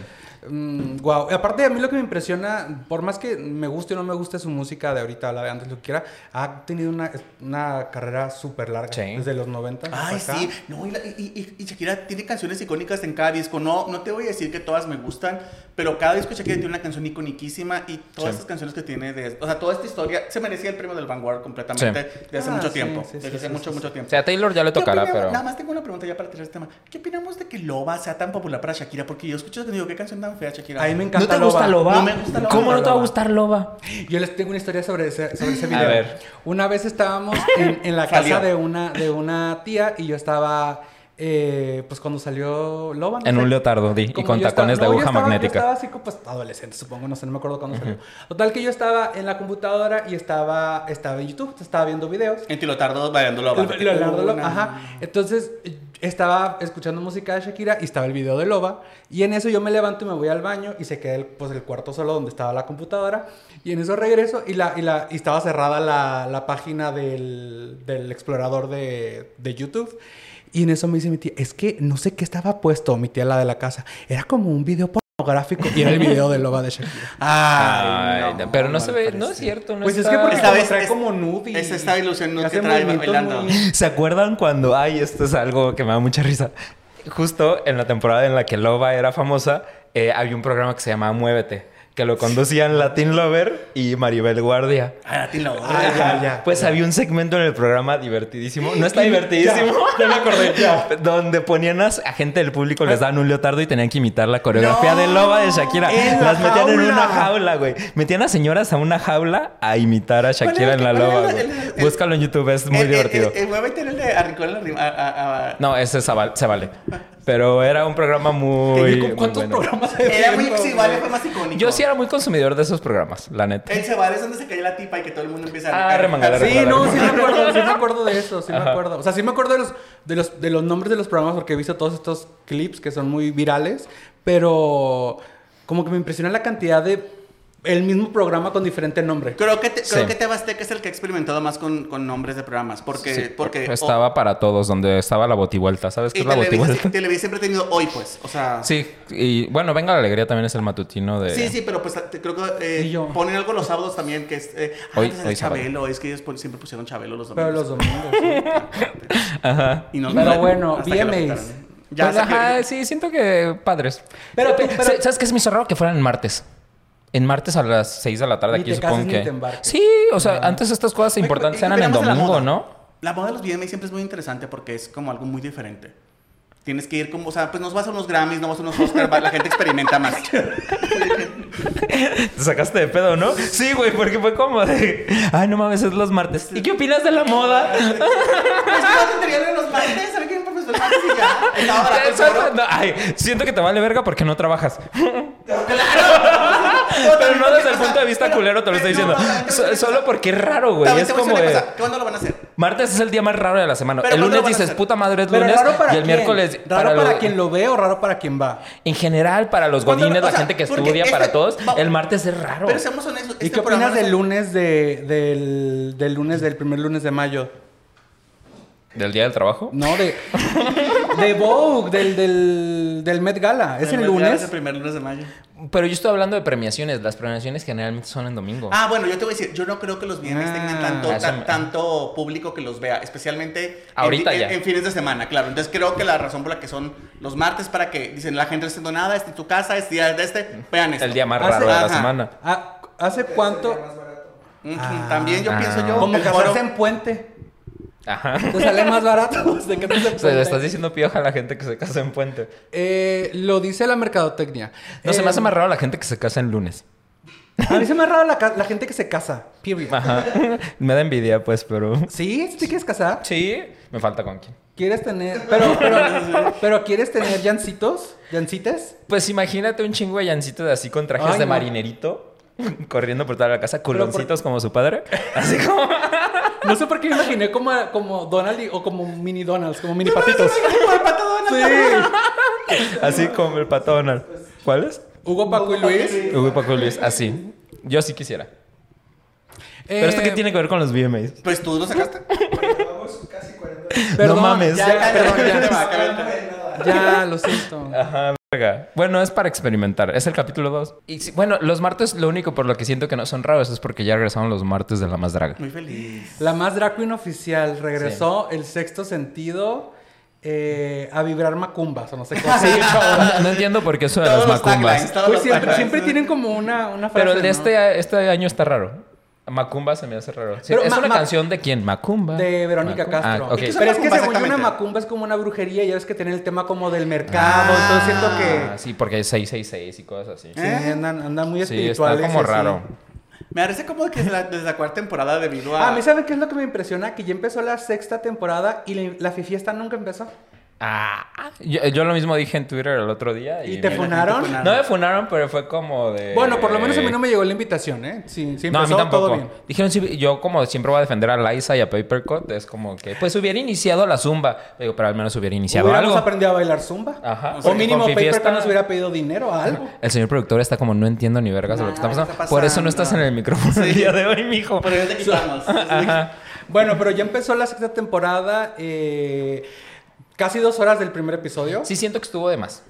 Wow. Aparte, a mí lo que me impresiona, por más que me guste o no me guste su música de ahorita, la de antes, lo que quiera, ha tenido una, una carrera súper larga. Sí. Desde los 90. Ay, hasta acá. sí. No, y, la- y- y- y Shakira tiene canciones icónicas en cada disco. No, no te voy a decir que todas me gustan, pero cada disco de Shakira tiene una canción iconiquísima y todas Sí. esas canciones que tiene de... O sea, toda esta historia se merecía el premio del Vanguard completamente desde hace Ah, mucho sí, tiempo. sí, sí, desde sí, hace sí, mucho, sí, mucho sí. tiempo. O sea, a Taylor ya le ¿Qué tocará, pero... Nada más tengo una pregunta ya para tirar este tema. ¿Qué opinamos de que Loba sea tan popular para Shakira? Porque yo escucho que digo, ¿qué canción tan fea Shakira? A mí me encanta ¿No te gusta Loba? No me gusta Loba. ¿Cómo no te va a Loba. gustar Loba? Yo les tengo una historia sobre ese, sobre ese A video. ver. Una vez estábamos en, en la casa de una, de una tía y yo estaba, eh, pues cuando salió Loba. no En sé. un leotardo, di, y con tacones estaba- de no, yo aguja estaba- magnética. Yo estaba así, pues adolescente, supongo, no sé, no me acuerdo cuándo salió. Total que yo estaba en la computadora y estaba, estaba en YouTube, estaba viendo videos. En Tilotardo bailando Loba. El- Leonardo Loba, ajá. Entonces estaba escuchando música de Shakira y estaba el video de Loba. Y en eso yo me levanto y me voy al baño y se queda el, pues, el cuarto solo donde estaba la computadora. Y en eso regreso y, la, y, la, y estaba cerrada la, la página del, del explorador de, de YouTube. Y en eso me dice mi tía, es que no sé qué estaba puesto, mi tía la de la casa. Era como un video pornográfico y era el video de Loba de Shakira. Ay, Ay, no, pero no, no se ve, parece. no es cierto. No Pues es que porque Esta como vez trae es- como nude y- es esta ilusión hace que trae bailando. muy- ¿Se acuerdan cuando, ay, esto es algo que me da mucha risa? Justo en la temporada en la que Loba era famosa, eh, había un programa que se llamaba Muévete, que lo conducían Latin Lover y Maribel Guardia. Ay, a ti no. Ah, ya, ya. Pues había un segmento en el programa divertidísimo. No está divertidísimo. Ya, me acordé. Donde ponían a, gente del público, les daban un leotardo y tenían que imitar la coreografía No, de Loba de Shakira. Las metían en una jaula, güey. Metían a señoras a una jaula a imitar a Shakira en la ¿Cuál era Loba, el- güey. el- el- Búscalo en YouTube, es muy divertido. El, muévete a- a- a- No, ese se vale. Pero era un programa muy. ¿Con muy ¿Cuántos bueno. programas Era muy. Sí, vale, fue más icónico. Yo sí era muy consumidor de esos programas, la neta. El Cebal es donde se cae la tipa y que todo el mundo empieza Ah, a. remangala, Sí, remangala. no, sí me acuerdo, sí me acuerdo de eso, sí me acuerdo. O sea, sí me acuerdo de los, de los, de los nombres de los programas porque he visto todos estos clips que son muy virales, pero como que me impresiona la cantidad de el mismo programa con diferente nombre. Creo que, te, creo Sí. que TV Azteca es el que ha experimentado más con, con nombres de programas. Porque. Sí, porque estaba para todos, donde estaba la botivuelta. ¿Sabes qué es la botivuelta? Televisa siempre ha tenido hoy, pues. O sea. Sí, y bueno, Venga la Alegría también es el matutino de... Sí, sí, pero pues te- creo que eh, ponen algo los sábados también que es. Eh, Hoy- era hoy sábado. Chabelo, es que ellos pon- siempre pusieron Chabelo los Pero domingos. los domingos. sí. Ajá. Y no- Pero bueno, que lo VMAs. quitaron. Ya, Pues, que- sí, siento que padres. Pero pero- ¿Sabes qué es mi raro? Que fueran martes. En martes a las 6 de la tarde Ni aquí te cases supongo ni que... te embarques. Sí, o sea, antes estas cosas importantes ¿y qué eran en domingo? ¿no? La moda de los VMAs siempre es muy interesante porque es como algo muy diferente. Tienes que ir como, o sea, pues nos vas a unos Grammys, no vas a unos Oscars, la gente experimenta más. Te sacaste de pedo, ¿no? Sí, güey, porque fue como de... Ay, no mames, es los martes. ¿Y qué opinas de la moda? Pues que no de los martes, ¿sabe qué? Fue el martes y ya. Estaba barato el Eso- foro. no, ay, siento que te vale verga porque no trabajas. Pero Pero no desde el punto de vista culero te lo estoy diciendo. Solo porque es raro, güey. Es como ¿Cuándo lo van a hacer? Martes es el día más raro de la semana. El ¿cuándo lunes dices, puta madre es lunes. para y el miércoles. ¿Raro para, quien lo ve o raro para quien va? En general, para los ¿Cuándo lo- godines, la gente que estudia, para este- todos, va- el martes es raro. Pero seamos honestos. ¿Y este qué opinas del es- lunes de, del, del lunes del primer lunes de mayo? ¿Del día del trabajo? No, de de Vogue, del, del, del Met Gala. ¿Es el Es lunes? el primer lunes de mayo. Pero yo estoy hablando de premiaciones. Las premiaciones generalmente son en domingo. Ah, bueno, yo te voy a decir, yo no creo que los viernes Ah, tengan tanto, eso ta- me- tanto público que los vea, especialmente en Ahorita en, ya. en fines de semana, claro. Entonces creo que la razón por la que son los martes para que dicen la gente no está haciendo nada, este es tu casa, es día de este, vean esto. el día más Hace- raro de la ajá. semana. Ah, ¿Hace cuánto? Ah. También yo Ah. pienso yo. Como el casarse foro- en puente. Ajá. Te sale más barato. de que te O sea, le estás diciendo pioja a la gente que se casa en puente. Eh, lo dice la mercadotecnia. No, se Eh, me hace más raro la gente que se casa en lunes. A mí se me ha raro la, la gente que se casa. Period. Ajá. Me da envidia, pues, pero... ¿Sí? ¿Sí te quieres casar? Sí. Me falta con quién. ¿Quieres tener... Pero, pero, pero ¿quieres tener llancitos? ¿Llancites? Pues imagínate un chingo de llancitos así con trajes Ay, de no. marinerito. Corriendo por toda la casa, por- culoncitos como su padre. Así como... No sé por qué me imaginé como, como Donald y- o como mini Donalds, como mini patitos. Como el pato Donald. Sí. Así como el pato Donald. ¿Cuál es? Hugo, Paco y Luis. Uy, Paco Luis. Así. Yo sí quisiera. Pero esto Eh, qué tiene que ver con los VMAs? Pues tú lo sacaste. Llevamos casi 40 Perdón, No mames. Ya, Ya, perdón, ya, ya. ya, cállate. Ya, lo siento. Ajá. Bueno, es para experimentar. Es el capítulo 2. Y sí, bueno, los martes lo único por lo que siento que no son raros es porque ya regresaron los martes de la más draga. Muy feliz. La más drag queen oficial regresó el sexto sentido eh, a vibrar macumbas, o no sé cómo. No, no entiendo por qué eso de las taglines, macumbas. Pues siempre, taglines. siempre tienen como una, una frase. Pero el de ¿no? este, este año está raro. Macumba se me hace raro. Sí, Pero ¿Es ma- una ma- canción de quién? Macumba. De Verónica Macumba. Castro. Ah, ok. ¿Y qué Pero es que según yo una macumba es como una brujería ya ves que tiene el tema como del mercado. Ah. Entonces siento que Ah, sí, porque es 666 y cosas así. sí, ¿Eh? andan, andan muy Sí, espirituales. está como raro. Me parece como que desde la, desde la cuarta temporada debido a... Ah, a mí saben qué es lo que me impresiona que ya empezó la sexta temporada y la, la fiesta nunca empezó. Ah, yo, yo lo mismo dije en Twitter el otro día. ¿Y ¿Y, te funaron? funaron. No me funaron, pero fue como de... Bueno, por lo menos a mí no me llegó la invitación, ¿eh? Sí, sí No, a mí empezó todo tampoco. bien. Dijeron, sí, yo como siempre voy a defender a Liza y a Papercut, es como que, pues hubiera iniciado la zumba. Digo, pero al menos hubiera iniciado algo. aprendido a bailar zumba. Ajá. O mínimo con Fifi Paper está- nos hubiera pedido dinero a algo. El señor productor está como, no entiendo ni vergas de lo que está Nah, pasando. ¿qué está Por eso no estás en el micrófono el día de hoy, mijo. Pero ya te quitamos. Ajá. Bueno, pero ya empezó la sexta temporada. eh, casi dos horas del primer episodio. Sí siento que estuvo de más.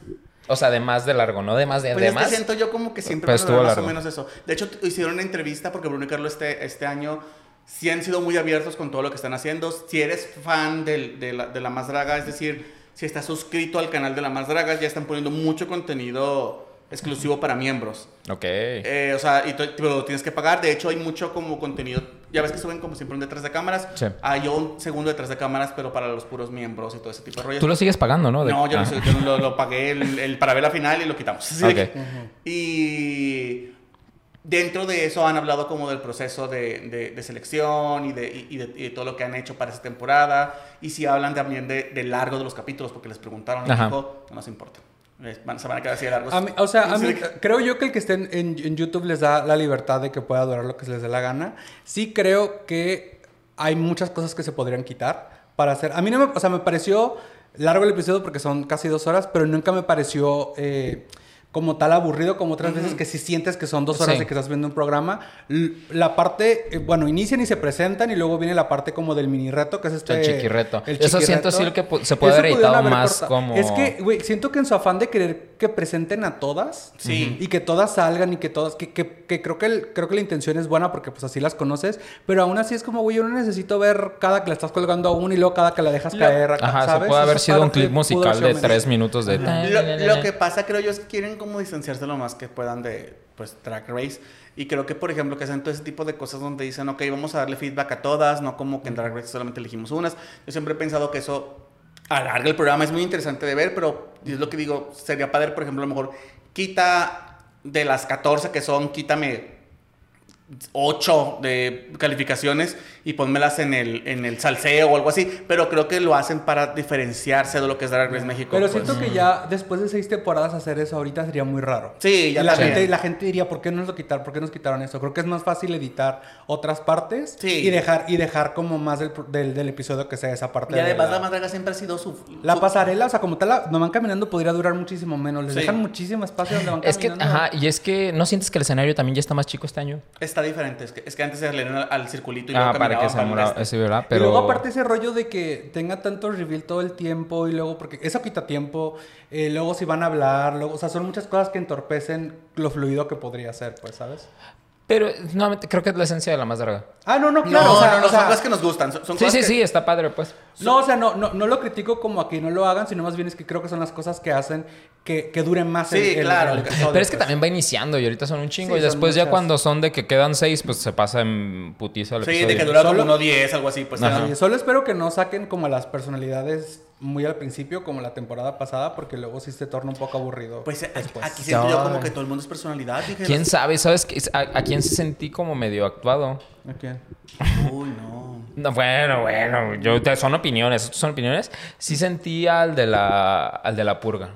O sea, de más de largo, no de más de, Pues de es que más. siento yo como que siempre a estuvo más largo. o menos eso. De hecho, hicieron una entrevista porque Bruno y Carlos este, este año sí han sido muy abiertos con todo lo que están haciendo. Si eres fan del- de, la, de La Más Draga, es decir, si estás suscrito al canal de La Más Draga, ya están poniendo mucho contenido exclusivo para miembros. Ok. Eh, o sea, y pero lo tienes que pagar. De hecho, hay mucho como contenido. Ya ves que suben como siempre un detrás de cámaras. Sí. Hay un segundo detrás de cámaras, pero para los puros miembros y todo ese tipo de rollos. Tú lo sigues pagando, ¿no? De- No, yo, Ah. lo, yo lo, lo pagué el, el- para ver la final y lo quitamos. Así de Ok. que- Y dentro de eso han hablado como del proceso de, de- de selección y de, y, y de, y de todo lo que han hecho para esta temporada. Y si hablan también de, largo de los capítulos, porque les preguntaron y dijo, no nos importa. Van- se van a quedar así de largos. A mí- o sea, a mí, creo yo que el que esté en YouTube les da la libertad de que pueda durar lo que se les dé la gana. Sí creo que hay muchas cosas que se podrían quitar para hacer... A mí no me... O sea, me pareció largo el episodio porque son casi dos horas, pero nunca me pareció... eh, como tal aburrido como otras veces que si sientes que son dos horas Sí. de que estás viendo un programa. La parte, eh, bueno, inician y se presentan y luego viene la parte como del mini reto, que es este... El chiquirreto. el Eso siento chiquirreto. sí que se puede Eso haber editado más cortado. como- Es que, güey, siento que en su afán de querer que presenten a todas Sí. y que todas salgan y que todas, que, que- que creo, que el- creo que la intención es buena porque pues así las conoces, pero aún así es como, güey, yo no necesito ver cada que la estás colgando a una y luego cada que la dejas Lo- caer, Ajá, ¿sabes? se puede haber Esa sido un clip musical de tres minutos de... Lo, lo que pasa, creo yo, es que quieren como distanciarse lo más que puedan de, pues, Drag Race. Y creo que, por ejemplo, que hacen todo ese tipo de cosas donde dicen, ok, vamos a darle feedback a todas, no como que en Drag Race solamente elegimos unas. Yo siempre he pensado que eso alarga el programa, es muy interesante de ver, pero es lo que digo, sería padre, por ejemplo, a lo mejor quita de las 14 que son, quítame 8 de calificaciones y ponmelas en el, en el salseo o algo así. Pero creo que lo hacen para diferenciarse de lo que es Drag Race México. Pero pues. siento que ya después de seis temporadas hacer eso ahorita sería muy raro. Sí, ya y la también. gente, la gente diría, ¿por qué nos lo quitaron? ¿Por qué nos quitaron eso? Creo que es más fácil editar otras partes Sí. y dejar y dejar como más del, del, del episodio que sea esa parte. Y además de la draga siempre ha sido su... La su- pasarela, o sea, como tal, la, donde van caminando podría durar muchísimo menos. Les Sí. dejan muchísimo espacio donde van Es que, caminando. ajá, y es que no sientes que el escenario también ya está más chico este año. Está diferente. Es que, es que antes se le al, al circulito y Ah, luego para que se ¿verdad? Y Pero luego aparte ese rollo de que tenga tanto reveal todo el tiempo y luego, porque eso quita tiempo, eh, luego si van a hablar, luego, o sea, son muchas cosas que entorpecen lo fluido que podría ser, pues, ¿sabes? Pero nuevamente creo que es la esencia de la más draga. Ah, no, no, No, claro, o sea, no, no, o sea, son cosas que nos gustan. Son, son Sí, cosas sí, que- sí, está padre, pues. no, o sea, no, no, no lo critico como a que no lo hagan, sino más bien es que creo que son las cosas que hacen que, que duren más Sí, claro. episodio, Pero es que pues. también va iniciando y ahorita son un chingo. Sí, y después ya cuando son de que quedan seis, pues se pasa en putiza el Sí, episodio. de que dura como Solo- uno 10, algo así. Pues, Ajá. ¿no? Sí, solo espero que no saquen como a las personalidades muy al principio, como la temporada pasada, porque luego sí se torna un poco aburrido. Pues después. aquí siento yo como que todo el mundo es personalidad. Dije, ¿Quién sabe? ¿Sabes qué? a, a quién se sentí como medio actuado? ¿A quién? Uy, no. No, bueno, bueno, yo, son opiniones, estos son opiniones. Sí sentí al de la, al de la purga.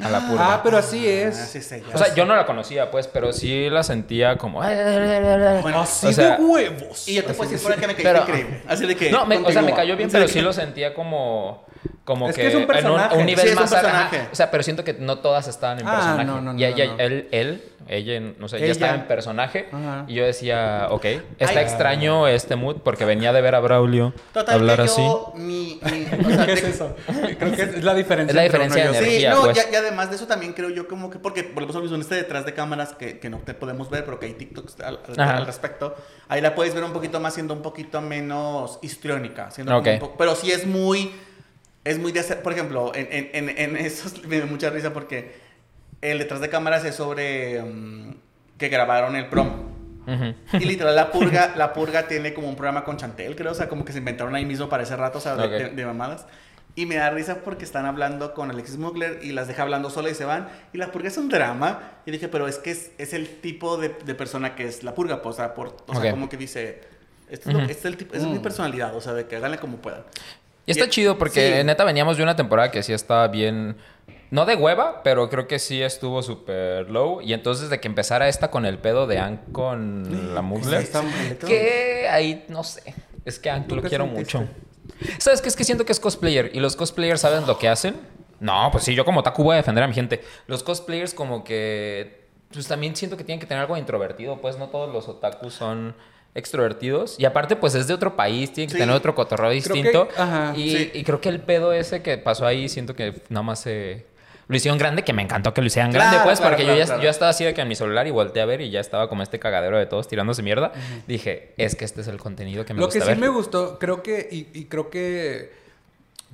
A la purga. Ah, pero así Ah, es. sí, sí, ya o sea, yo no la conocía, pues, pero sí la sentía como... Bueno, Así o sea, de huevos. y yo te puedo decir fuera que me Pero- increíble. Así de que. No, me- o sea, me cayó bien, Así pero de sí que- lo sentía como... Como Es que, que es un en un, personaje. un nivel Sí, es un más... ajá, personaje. o sea, pero siento que no todas estaban en Ah, personaje. no, no, no, y ella, no, él, él, ella, no sé, Ella. ya estaba en personaje. Ajá. Y yo decía, ok, está Ay. extraño este mood porque venía de ver a Braulio Total, hablar que así. yo, mi, mi- o sea, ¿Qué es eso? Creo que es la diferencia. Es la entre diferencia uno y de energía. Sí, no, pues. ya- y además de eso también creo yo como que, porque volvemos al mismo, este detrás de cámaras que, que no te podemos ver, pero que hay TikToks al, al- al respecto, ahí la puedes ver un poquito más, siendo un poquito menos histriónica, siendo como Ok. un pero sí es muy, es muy de hacer, por ejemplo, en, en, en, en esos me da mucha risa porque el detrás de cámaras es sobre mm, que grabaron el prom. Ujú. Y literal, la purga, la purga tiene como un programa con Chantel, creo. O sea, como que se inventaron ahí mismo para ese rato, o sea, de, Ok. de- de mamadas. Y me da risa porque están hablando con Alexis Mugler y las deja hablando sola y se van. Y la purga es un drama. Y dije, pero es que es, es el tipo de, de persona que es la purga, pues, o sea, por, o sea como que dice, esto es, Ujú. este es el tipo, es mi personalidad, o sea, de que háganle como puedan. Y está Y- chido porque sí. neta veníamos de una temporada que sí estaba bien. No de hueva, pero creo que sí estuvo súper low. Y entonces de que empezara esta con el pedo de Ank con la Mugler. Sí, Que ahí, no sé. Es que ¿Tú lo quiero sentiste? mucho. ¿Sabes qué? Es que siento que es cosplayer. Y los cosplayers saben lo que hacen. No, pues sí, yo como Taku voy a defender a mi gente. Los cosplayers como que... Pues también siento que tienen que tener algo introvertido. Pues no todos los otakus son extrovertidos. Y aparte, pues es de otro país. Tienen que Sí. tener otro cotorreo que- distinto. ajá, y, sí. y creo que el pedo ese que pasó ahí, siento que nada más se... Lo hicieron grande, que me encantó que lo hicieran Claro, grande, pues, claro, porque claro, yo ya yo estaba así de que en mi celular y volteé a ver y ya estaba como este cagadero de todos tirándose mierda. Dije, es que este es el contenido que me Lo gusta que sí ver. me gustó, creo que, y, y creo que,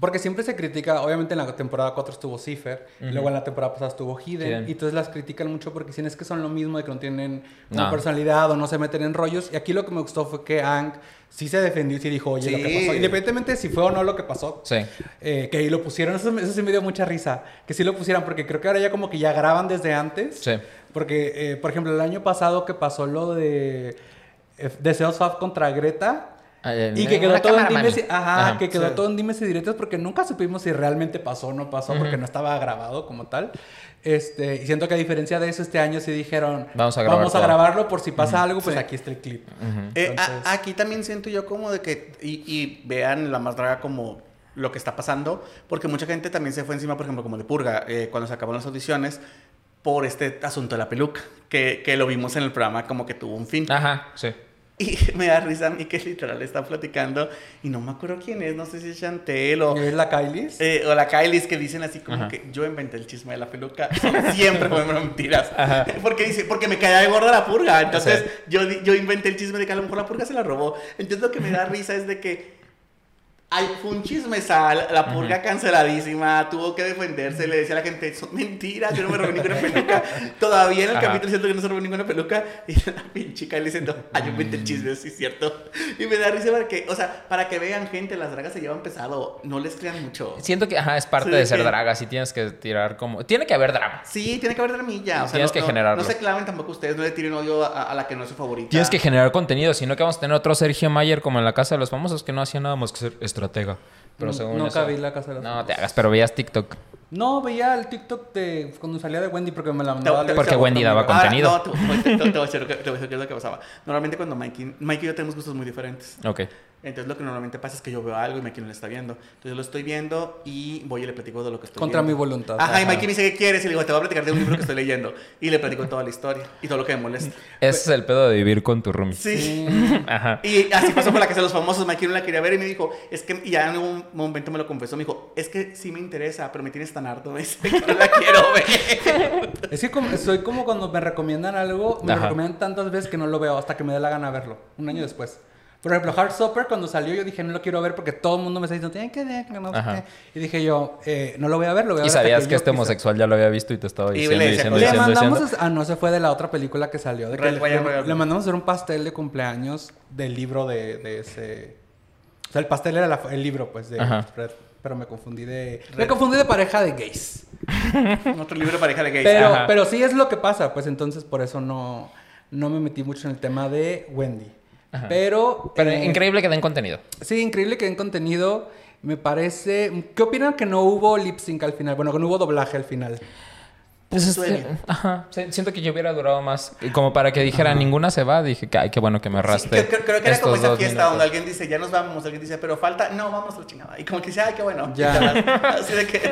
porque siempre se critica, obviamente en la temporada 4 estuvo Cipher, y luego en la temporada pasada estuvo Hidden, y entonces las critican mucho porque dicen es que son lo mismo, de que no tienen No. personalidad o no se meten en rollos, y aquí lo que me gustó fue que Ang sí se defendió y sí dijo, oye, lo que pasó, independientemente de si fue o no lo que pasó, Sí. eh, que ahí lo pusieron, eso, sí me dio mucha risa, que sí lo pusieran, porque creo que ahora ya como que ya graban desde antes, Sí. porque, eh, por ejemplo, el año pasado que pasó lo de eh, Deseos Fab contra Greta, y que quedó todo en dimes ajá, Ajá. que quedó sí. todo en dimes y directos porque nunca supimos si realmente pasó o no pasó porque no estaba grabado como tal. Este, y siento que a diferencia de eso este año sí dijeron, Vamos a grabar vamos a todo". grabarlo por si pasa algo, pues Sí. aquí está el clip. Eh, a- Entonces- aquí también siento yo como de que, y, y vean la más draga como lo que está pasando, porque mucha gente también se fue encima, por ejemplo, como de Purga, eh, cuando se acabaron las audiciones, por este asunto de la peluca, que, que lo vimos en el programa como que tuvo un fin. Ajá, sí. Y me da risa a mí que literal está platicando, y no me acuerdo quién es, no sé si es Chantel o... ¿Es la Kylie? eh, o la Kylie que dicen así como Ajá. que yo inventé el chisme de la peluca. Siempre fueron mentiras. Porque dice, porque me caía de gorda la purga. Entonces yo, yo inventé el chisme de que a lo mejor la purga se la robó. Entonces lo que me da risa es de que Ay, fue un chismesal, la purga canceladísima, tuvo que defenderse, le decía a la gente, son mentiras, yo no me robé ninguna peluca. Todavía en el Ajá. capítulo siento que no se robó ninguna peluca. Y la pinche le diciendo, ay, yo inventé el chisme, sí es cierto. Y me da risa para que, o sea, para que vean gente, las dragas se llevan pesado, no les crean mucho. Siento que ajá, es parte Sí, de ser que- draga, sí tienes que tirar como... Tiene que haber drama. Sí, tiene que haber dramilla. O sea, Tienes no, que no- generarlo. No se claven tampoco ustedes, no le tiren odio a, a la que no es su favorita. Tienes que generar contenido, si no que vamos a tener otro Sergio Mayer como en la Casa de los Famosos que no hacía nada más que ser estratega. Pero No- según nunca eso- vi La Casa de los No te hagas, pero veías TikTok. No, veía el TikTok de cuando salía de Wendy porque me la mandaba. te- Porque Wendy daba contenido. Ah, no, te, te- te- te voy a decir, lo que- te voy a decir qué es lo que pasaba. Normalmente cuando Mikey, Mikey y yo tenemos gustos muy diferentes. Ok. Entonces lo que normalmente pasa es que yo veo algo y Mikey no lo está viendo. Entonces lo estoy viendo y voy y le platico de lo que estoy Contra viendo. mi voluntad. Ajá, y Ajá. Mikey me dice, ¿qué quieres? Y le digo, te voy a platicar de un libro que estoy leyendo. Y le platico toda la historia y todo lo que me molesta. Ese es el pedo de vivir con tu roomie. Sí. Ajá. Y así pasó con la casa de los famosos. Mikey no la quería ver y me dijo, es que, y ya en un momento me lo confesó. Me dijo, es que sí me interesa, pero me tienes tan harto. Me dice que no la quiero ver. Es que como- soy como cuando me recomiendan algo, me Ajá. recomiendan tantas veces que no lo veo hasta que me dé la gana verlo, un año después. Por ejemplo, Heartstopper cuando salió yo dije no lo quiero ver porque todo el mundo me está diciendo tienen que ver, que no sé Ajá. qué". Y dije yo, eh, no lo voy a ver, lo voy a Y ver hasta sabías que yo este quise. homosexual ya lo había visto y te estaba Y diciendo, le decía, diciendo, Le diciendo, mandamos, diciendo. a- ah no, se fue de la otra película que salió, de que le, le- Royal. le mandamos a hacer un pastel de cumpleaños del libro de, de ese, o sea, el pastel era la- el libro pues de Ajá. Red, pero me confundí de, me confundí de pareja de gays. Otro libro de pareja de gays. Pero, Ajá. pero sí es lo que pasa, pues entonces por eso no, no me metí mucho en el tema de Wendy. Pero... Pero eh, increíble que den contenido. Sí, increíble que den contenido. Me parece... ¿Qué opinan que no hubo lip sync al final? Bueno, que no hubo doblaje al final. Pues este, ajá, siento que yo hubiera durado más. Y como para que dijera ninguna se va, dije que ay, qué bueno que me Sí, raste. creo, que era como esa fiesta minutos. donde alguien dice, ya nos vamos, alguien dice, pero falta, no, vamos a la chingada. Y como que dice, ay, qué bueno. Ya. Así de que...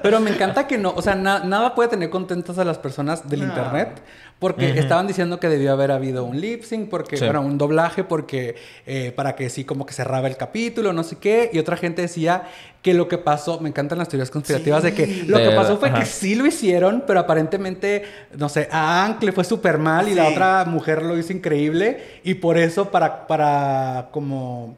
Pero me encanta que no... O sea, na- nada puede tener contentas a las personas del No. internet. Porque estaban diciendo que debió haber habido un lip sync, porque, Sí. bueno, un doblaje, porque eh, para que sí como que cerraba el capítulo, no sé qué. Y otra gente decía que lo que pasó, me encantan las teorías conspirativas de que lo que pasó fue ajá. que sí lo hicieron, pero aparentemente, no sé, a Ank le fue súper mal y la otra mujer lo hizo increíble. Y por eso, para, para como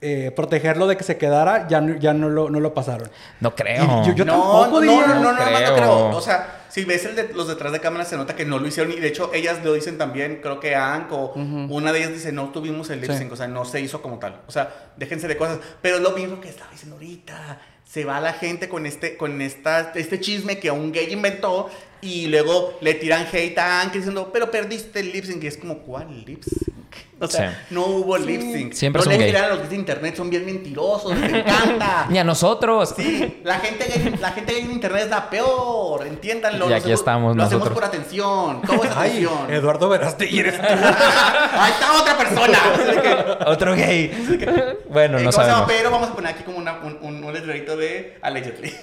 eh, protegerlo de que se quedara, ya, no- ya no, lo, no lo pasaron. No creo. Y yo- yo no, tampoco no, diría. no, no, no, No nada más no creo. O sea, si ves el de los detrás de cámara, se nota que no lo hicieron. Y de hecho, ellas lo dicen también. Creo que Ank o una de ellas dice, no tuvimos el lip Sí. sync. O sea, no se hizo como tal. O sea, déjense de cosas. Pero es lo mismo que estaba diciendo ahorita. Se va la gente con este, con esta, este chisme que un gay inventó. Y luego le tiran hate a Ank diciendo, pero perdiste el lip sync. Y es como, ¿cuál lip sync? O sea, Sí. no hubo lip sync. Siempre no le tiran a los gays de internet, son bien mentirosos, les encanta. Ni a nosotros. Sí, la gente, gay, la gente gay en internet es la peor, entiéndanlo. Y aquí hacemos- estamos Lo hacemos nosotros. por atención, todo es Ay, atención. Eduardo Verástegui eres tú. Ahí está otra persona. Que, Otro gay. bueno, eh, no sabemos. Pero vamos a poner aquí como una- un, un, un letrerito de allegedly.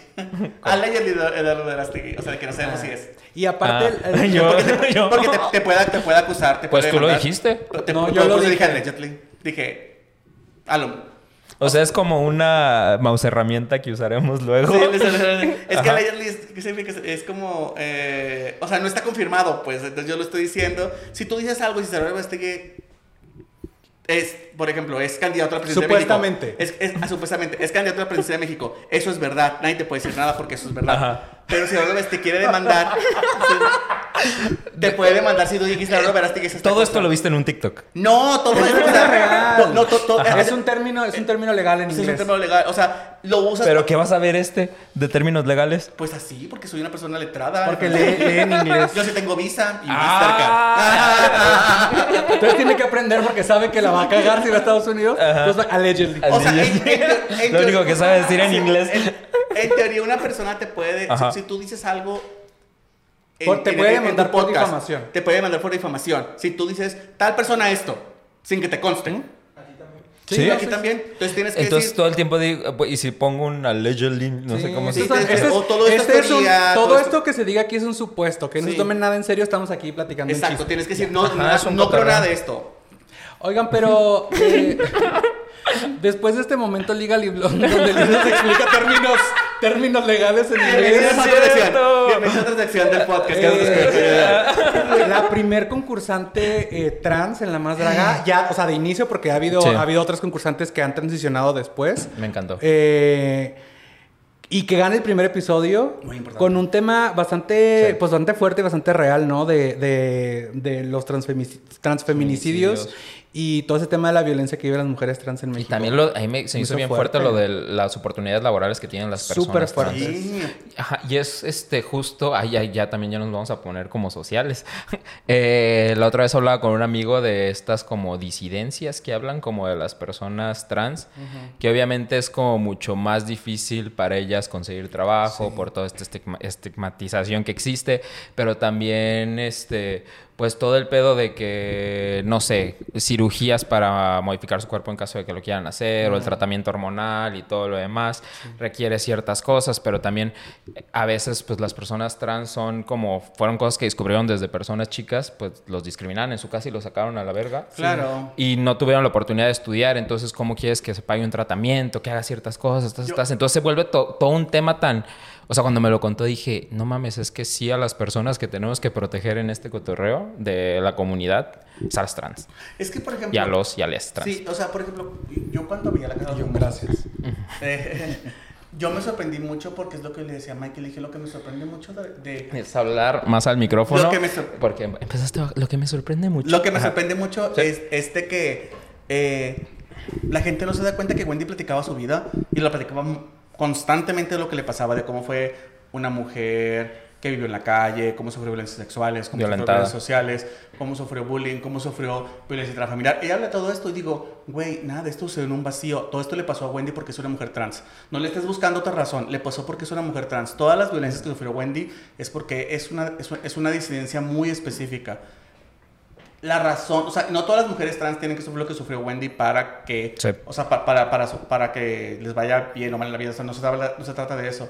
allegedly Eduardo Verástegui. O sea, que no sabemos si es. Y aparte, Ah, el- yo- Porque, te, yo- porque te, te puede, te puede acusar. Te Pues puede tú lo dijiste. Te- No, yo lo dije dije. allegedly. Dije, a lo O sea, es como una mouse herramienta que usaremos luego. Sí, es, es que allegedly es, ¿qué significa? es como, eh, o sea, no está confirmado, pues, entonces yo lo estoy diciendo. Si tú dices algo y se lo que es, por ejemplo, es candidato a la presidencia Supuestamente. de México. Es, es- ah, supuestamente, es candidato a la presidencia de México. Eso es verdad, nadie te puede decir nada porque eso es verdad. Ajá. Pero si Eduardo te quiere demandar, te puede demandar si tú dijiste Eduardo Verástegui es esta Todo cosa. esto lo viste en un TikTok. No, todo esto sea, real. No, no, to- to- es un término, es un término legal en es un inglés. término legal. O sea, lo usas. ¿Pero qué vas a ver este de términos legales? Pues así, porque soy una persona letrada. Porque lee, lee en inglés. Yo sí tengo visa y Ah. Mastercard. Entonces tiene que aprender porque sabe que la va a cagar si va a Estados Unidos. Pues va- allegedly. O sea, en, en teo- en Lo único que sabe decir en Sí, inglés. En, en teoría, una persona te puede. Ajá. Si, si tú dices algo. Por- te en- puede en- en demandar por difamación. Te puede demandar por difamación. Si tú dices tal persona esto, sin que te conste. Sí, ¿Sí? no, Aquí sí, también. Entonces tienes que Entonces decir. todo el tiempo digo, y si pongo un allegedly, no sé Sí, cómo sí, se sí, este- este es- o todo esto este es un- todo todo esto esto- que se diga aquí es un supuesto, que no Sí. se tomen nada en serio, estamos aquí platicando en Exacto, chiste. tienes que decir no, Ajá, no, no creo nada de esto. Oigan, pero eh, después de este momento Legal y Blonde, donde Lisa se explica términos términos legales en inglés. Bienvenidos a otra sección del podcast. Eh, la primer concursante eh, trans en La Más Draga, ya, o sea, de inicio, porque ha habido, Sí. ha habido otras concursantes que han transicionado después. Me encantó. Eh, y que gane el primer episodio Muy importante. con un tema bastante, Sí. pues, bastante fuerte y bastante real, ¿no? De, de, de los transfemici- transfeminicidios Feminicidios. Y todo ese tema de la violencia que viven las mujeres trans en Y México. también lo, a mí me, se me hizo bien fuerte. fuerte. lo de las oportunidades laborales que tienen las personas. Súper trans. fuerte. Sí. Ajá, y es este justo, ay, ay, ya también ya nos vamos a poner como sociales. Eh, la otra vez hablaba con un amigo de estas como disidencias que hablan como de las personas trans, que obviamente es como mucho más difícil para ellas conseguir trabajo por toda esta estigma- estigmatización que existe, pero también este pues todo el pedo de que, no sé, cirugías para modificar su cuerpo en caso de que lo quieran hacer, o el tratamiento hormonal y todo lo demás, requiere ciertas cosas, pero también eh, a veces pues las personas trans son como, fueron cosas que descubrieron desde personas chicas, pues los discriminaban en su casa y los sacaron a la verga. Claro. Y no tuvieron la oportunidad de estudiar, entonces ¿cómo quieres que se pague un tratamiento, que haga ciertas cosas? Estas, Yo- estas? Entonces se vuelve to- todo un tema tan... O sea, cuando me lo contó dije, no mames, es que sí a las personas que tenemos que proteger en este cotorreo de la comunidad es a las trans. Es que, por ejemplo. Y a los y a les trans. Sí, o sea, por ejemplo, yo cuando veía la cara Yo, gracias. Eh, yo me sorprendí mucho porque es lo que le decía a Mike. Le dije lo que me sorprende mucho de. de- Es hablar más al micrófono. Lo que me sor- Porque empezaste a- Lo que me sorprende mucho. Lo que me Ajá. sorprende mucho Sí. es este que eh, la gente no se da cuenta que Wendy platicaba su vida y lo platicaba constantemente lo que le pasaba, de cómo fue una mujer que vivió en la calle, cómo sufrió violencias sexuales, cómo sufrió Violentada. violencias sociales, cómo sufrió bullying, cómo sufrió violencia intrafamiliar. Ella habla de todo esto y digo, güey, nada de esto sucedió en un vacío. Todo esto le pasó a Wendy porque es una mujer trans. No le estés buscando otra razón, le pasó porque es una mujer trans. Todas las violencias que sufrió Wendy es porque es una, es una- es una disidencia muy específica la razón, o sea, no todas las mujeres trans tienen que sufrir lo que sufrió Wendy para que, Sí. o sea, pa- para, para, su- para que les vaya bien o mal en la vida, o sea, no se, habla- no se trata de eso.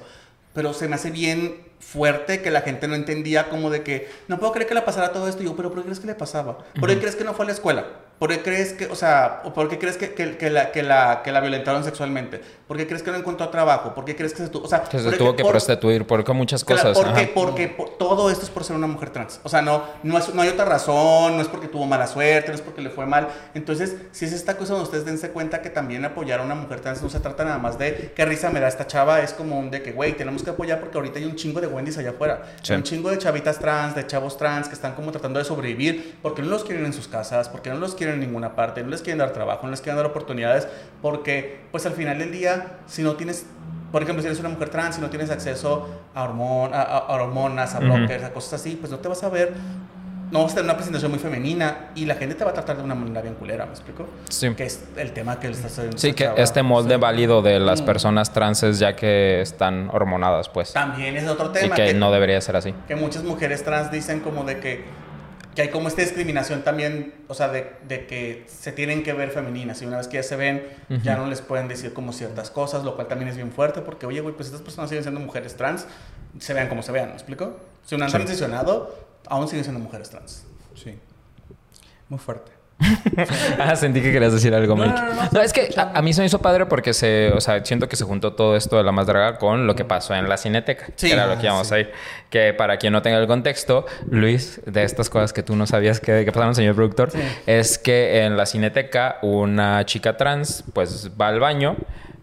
Pero se me hace bien fuerte que la gente no entendía como de que, no puedo creer que le pasara todo esto, y yo, pero ¿por qué crees que le pasaba? ¿Por qué crees que no fue a la escuela? ¿Por qué crees que, o sea, por qué crees que, que, que la, que, la, que la violentaron sexualmente? ¿Por qué crees que no encontró trabajo? ¿Por qué crees que se tuvo, o sea, Que se tuvo que por- prostituir por muchas Claro, cosas. porque, porque por- todo esto es por ser una mujer trans. O sea, no, no, es- no hay otra razón, no es porque tuvo mala suerte, no es porque le fue mal. Entonces, si es esta cosa donde ustedes dense cuenta que también apoyar a una mujer trans no se trata nada más de qué risa me da esta chava, es como un de que, güey, tenemos que apoyar porque ahorita hay un chingo de Wendy's allá afuera. Sí. Hay un chingo de chavitas trans, de chavos trans que están como tratando de sobrevivir porque no los quieren en sus casas, porque no los quieren en ninguna parte, no les quieren dar trabajo, no les quieren dar oportunidades, porque pues al final del día, si no tienes por ejemplo, si eres una mujer trans y no tienes acceso a, hormon- a, a- hormonas, a blockers, a cosas así, pues no te vas a ver, no vas a tener una presentación muy femenina y la gente te va a tratar de una manera bien culera, ¿me explico? Sí. Que es el tema que estás haciendo. Sí, que este molde válido de las personas trans es ya que están hormonadas, pues. También es otro Y tema. que no debería ser así. que muchas mujeres trans dicen como de que, que hay como esta discriminación también, o sea, de, de que se tienen que ver femeninas y una vez que ya se ven, ya no les pueden decir como ciertas cosas, lo cual también es bien fuerte porque, oye, güey, pues estas personas siguen siendo mujeres trans, se vean como se vean, ¿me explico? Si no han transicionado, aún siguen siendo mujeres trans. Sí. Muy fuerte. Ah, sentí que querías decir algo, No, Mike. no, no, No, no, es que a, a mí se me hizo padre porque se, o sea, siento que se juntó todo esto de la más draga con lo que pasó en la cineteca. Sí. que era lo que íbamos sí. a ir. Que para quien no tenga el contexto, Luis, de estas cosas que tú no sabías que, que pasaron, señor productor, es que en la cineteca una chica trans, pues va al baño.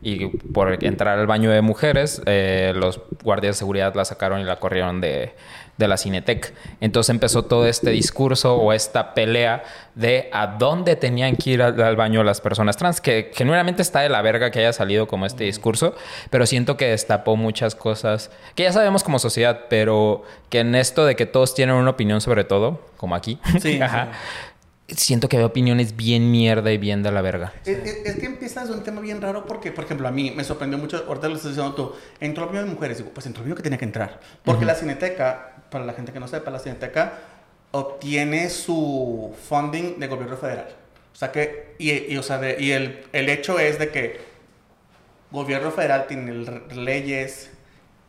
Y por entrar al baño de mujeres, eh, los guardias de seguridad la sacaron y la corrieron de, de la Cinetec. Entonces empezó todo este discurso o esta pelea de a dónde tenían que ir al, al baño las personas trans, que genuinamente está de la verga que haya salido como este discurso, pero siento que destapó muchas cosas que ya sabemos como sociedad, pero que en esto de que todos tienen una opinión sobre todo, como aquí, Sí, Ajá, siento que hay opiniones bien mierda y bien de la verga. Es, es- es que empiezas un tema bien raro porque, por ejemplo, a mí me sorprendió mucho, ahorita lo estás diciendo tú, entró el de mujeres, digo, pues entró el que tenía que entrar. Porque la Cineteca, para la gente que no sepa, la Cineteca obtiene su funding de gobierno federal. O sea que, y, y, o sea, de- y el, el hecho es de que gobierno federal tiene leyes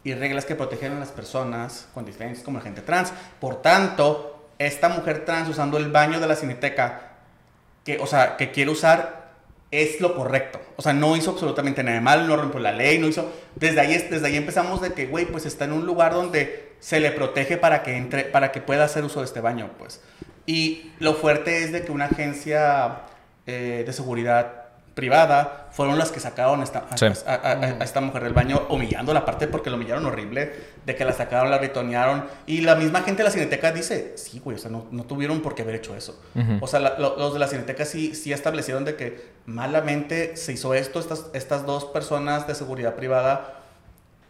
y reglas que protegen a las personas con diferencias como la gente trans. Por tanto, esta mujer trans usando el baño de la Cineteca, que, o sea, que quiere usar es lo correcto. O sea, no hizo absolutamente nada de mal, no rompió la ley, no hizo... Desde ahí, es- desde ahí empezamos de que, güey, pues está en un lugar donde se le protege para que entre, para que pueda hacer uso de este baño, pues. Y lo fuerte es de que una agencia eh, de seguridad privada fueron las que sacaron a esta, a, Sí. a- a- a esta mujer del baño humillándola, aparte porque la humillaron horrible, de que la sacaron, la ritonearon. Y la misma gente de la Cineteca dice, sí, güey, o sea, no, no tuvieron por qué haber hecho eso. O sea, la- lo- los de la Cineteca sí, sí establecieron de que malamente se hizo esto, estas, estas dos personas de seguridad privada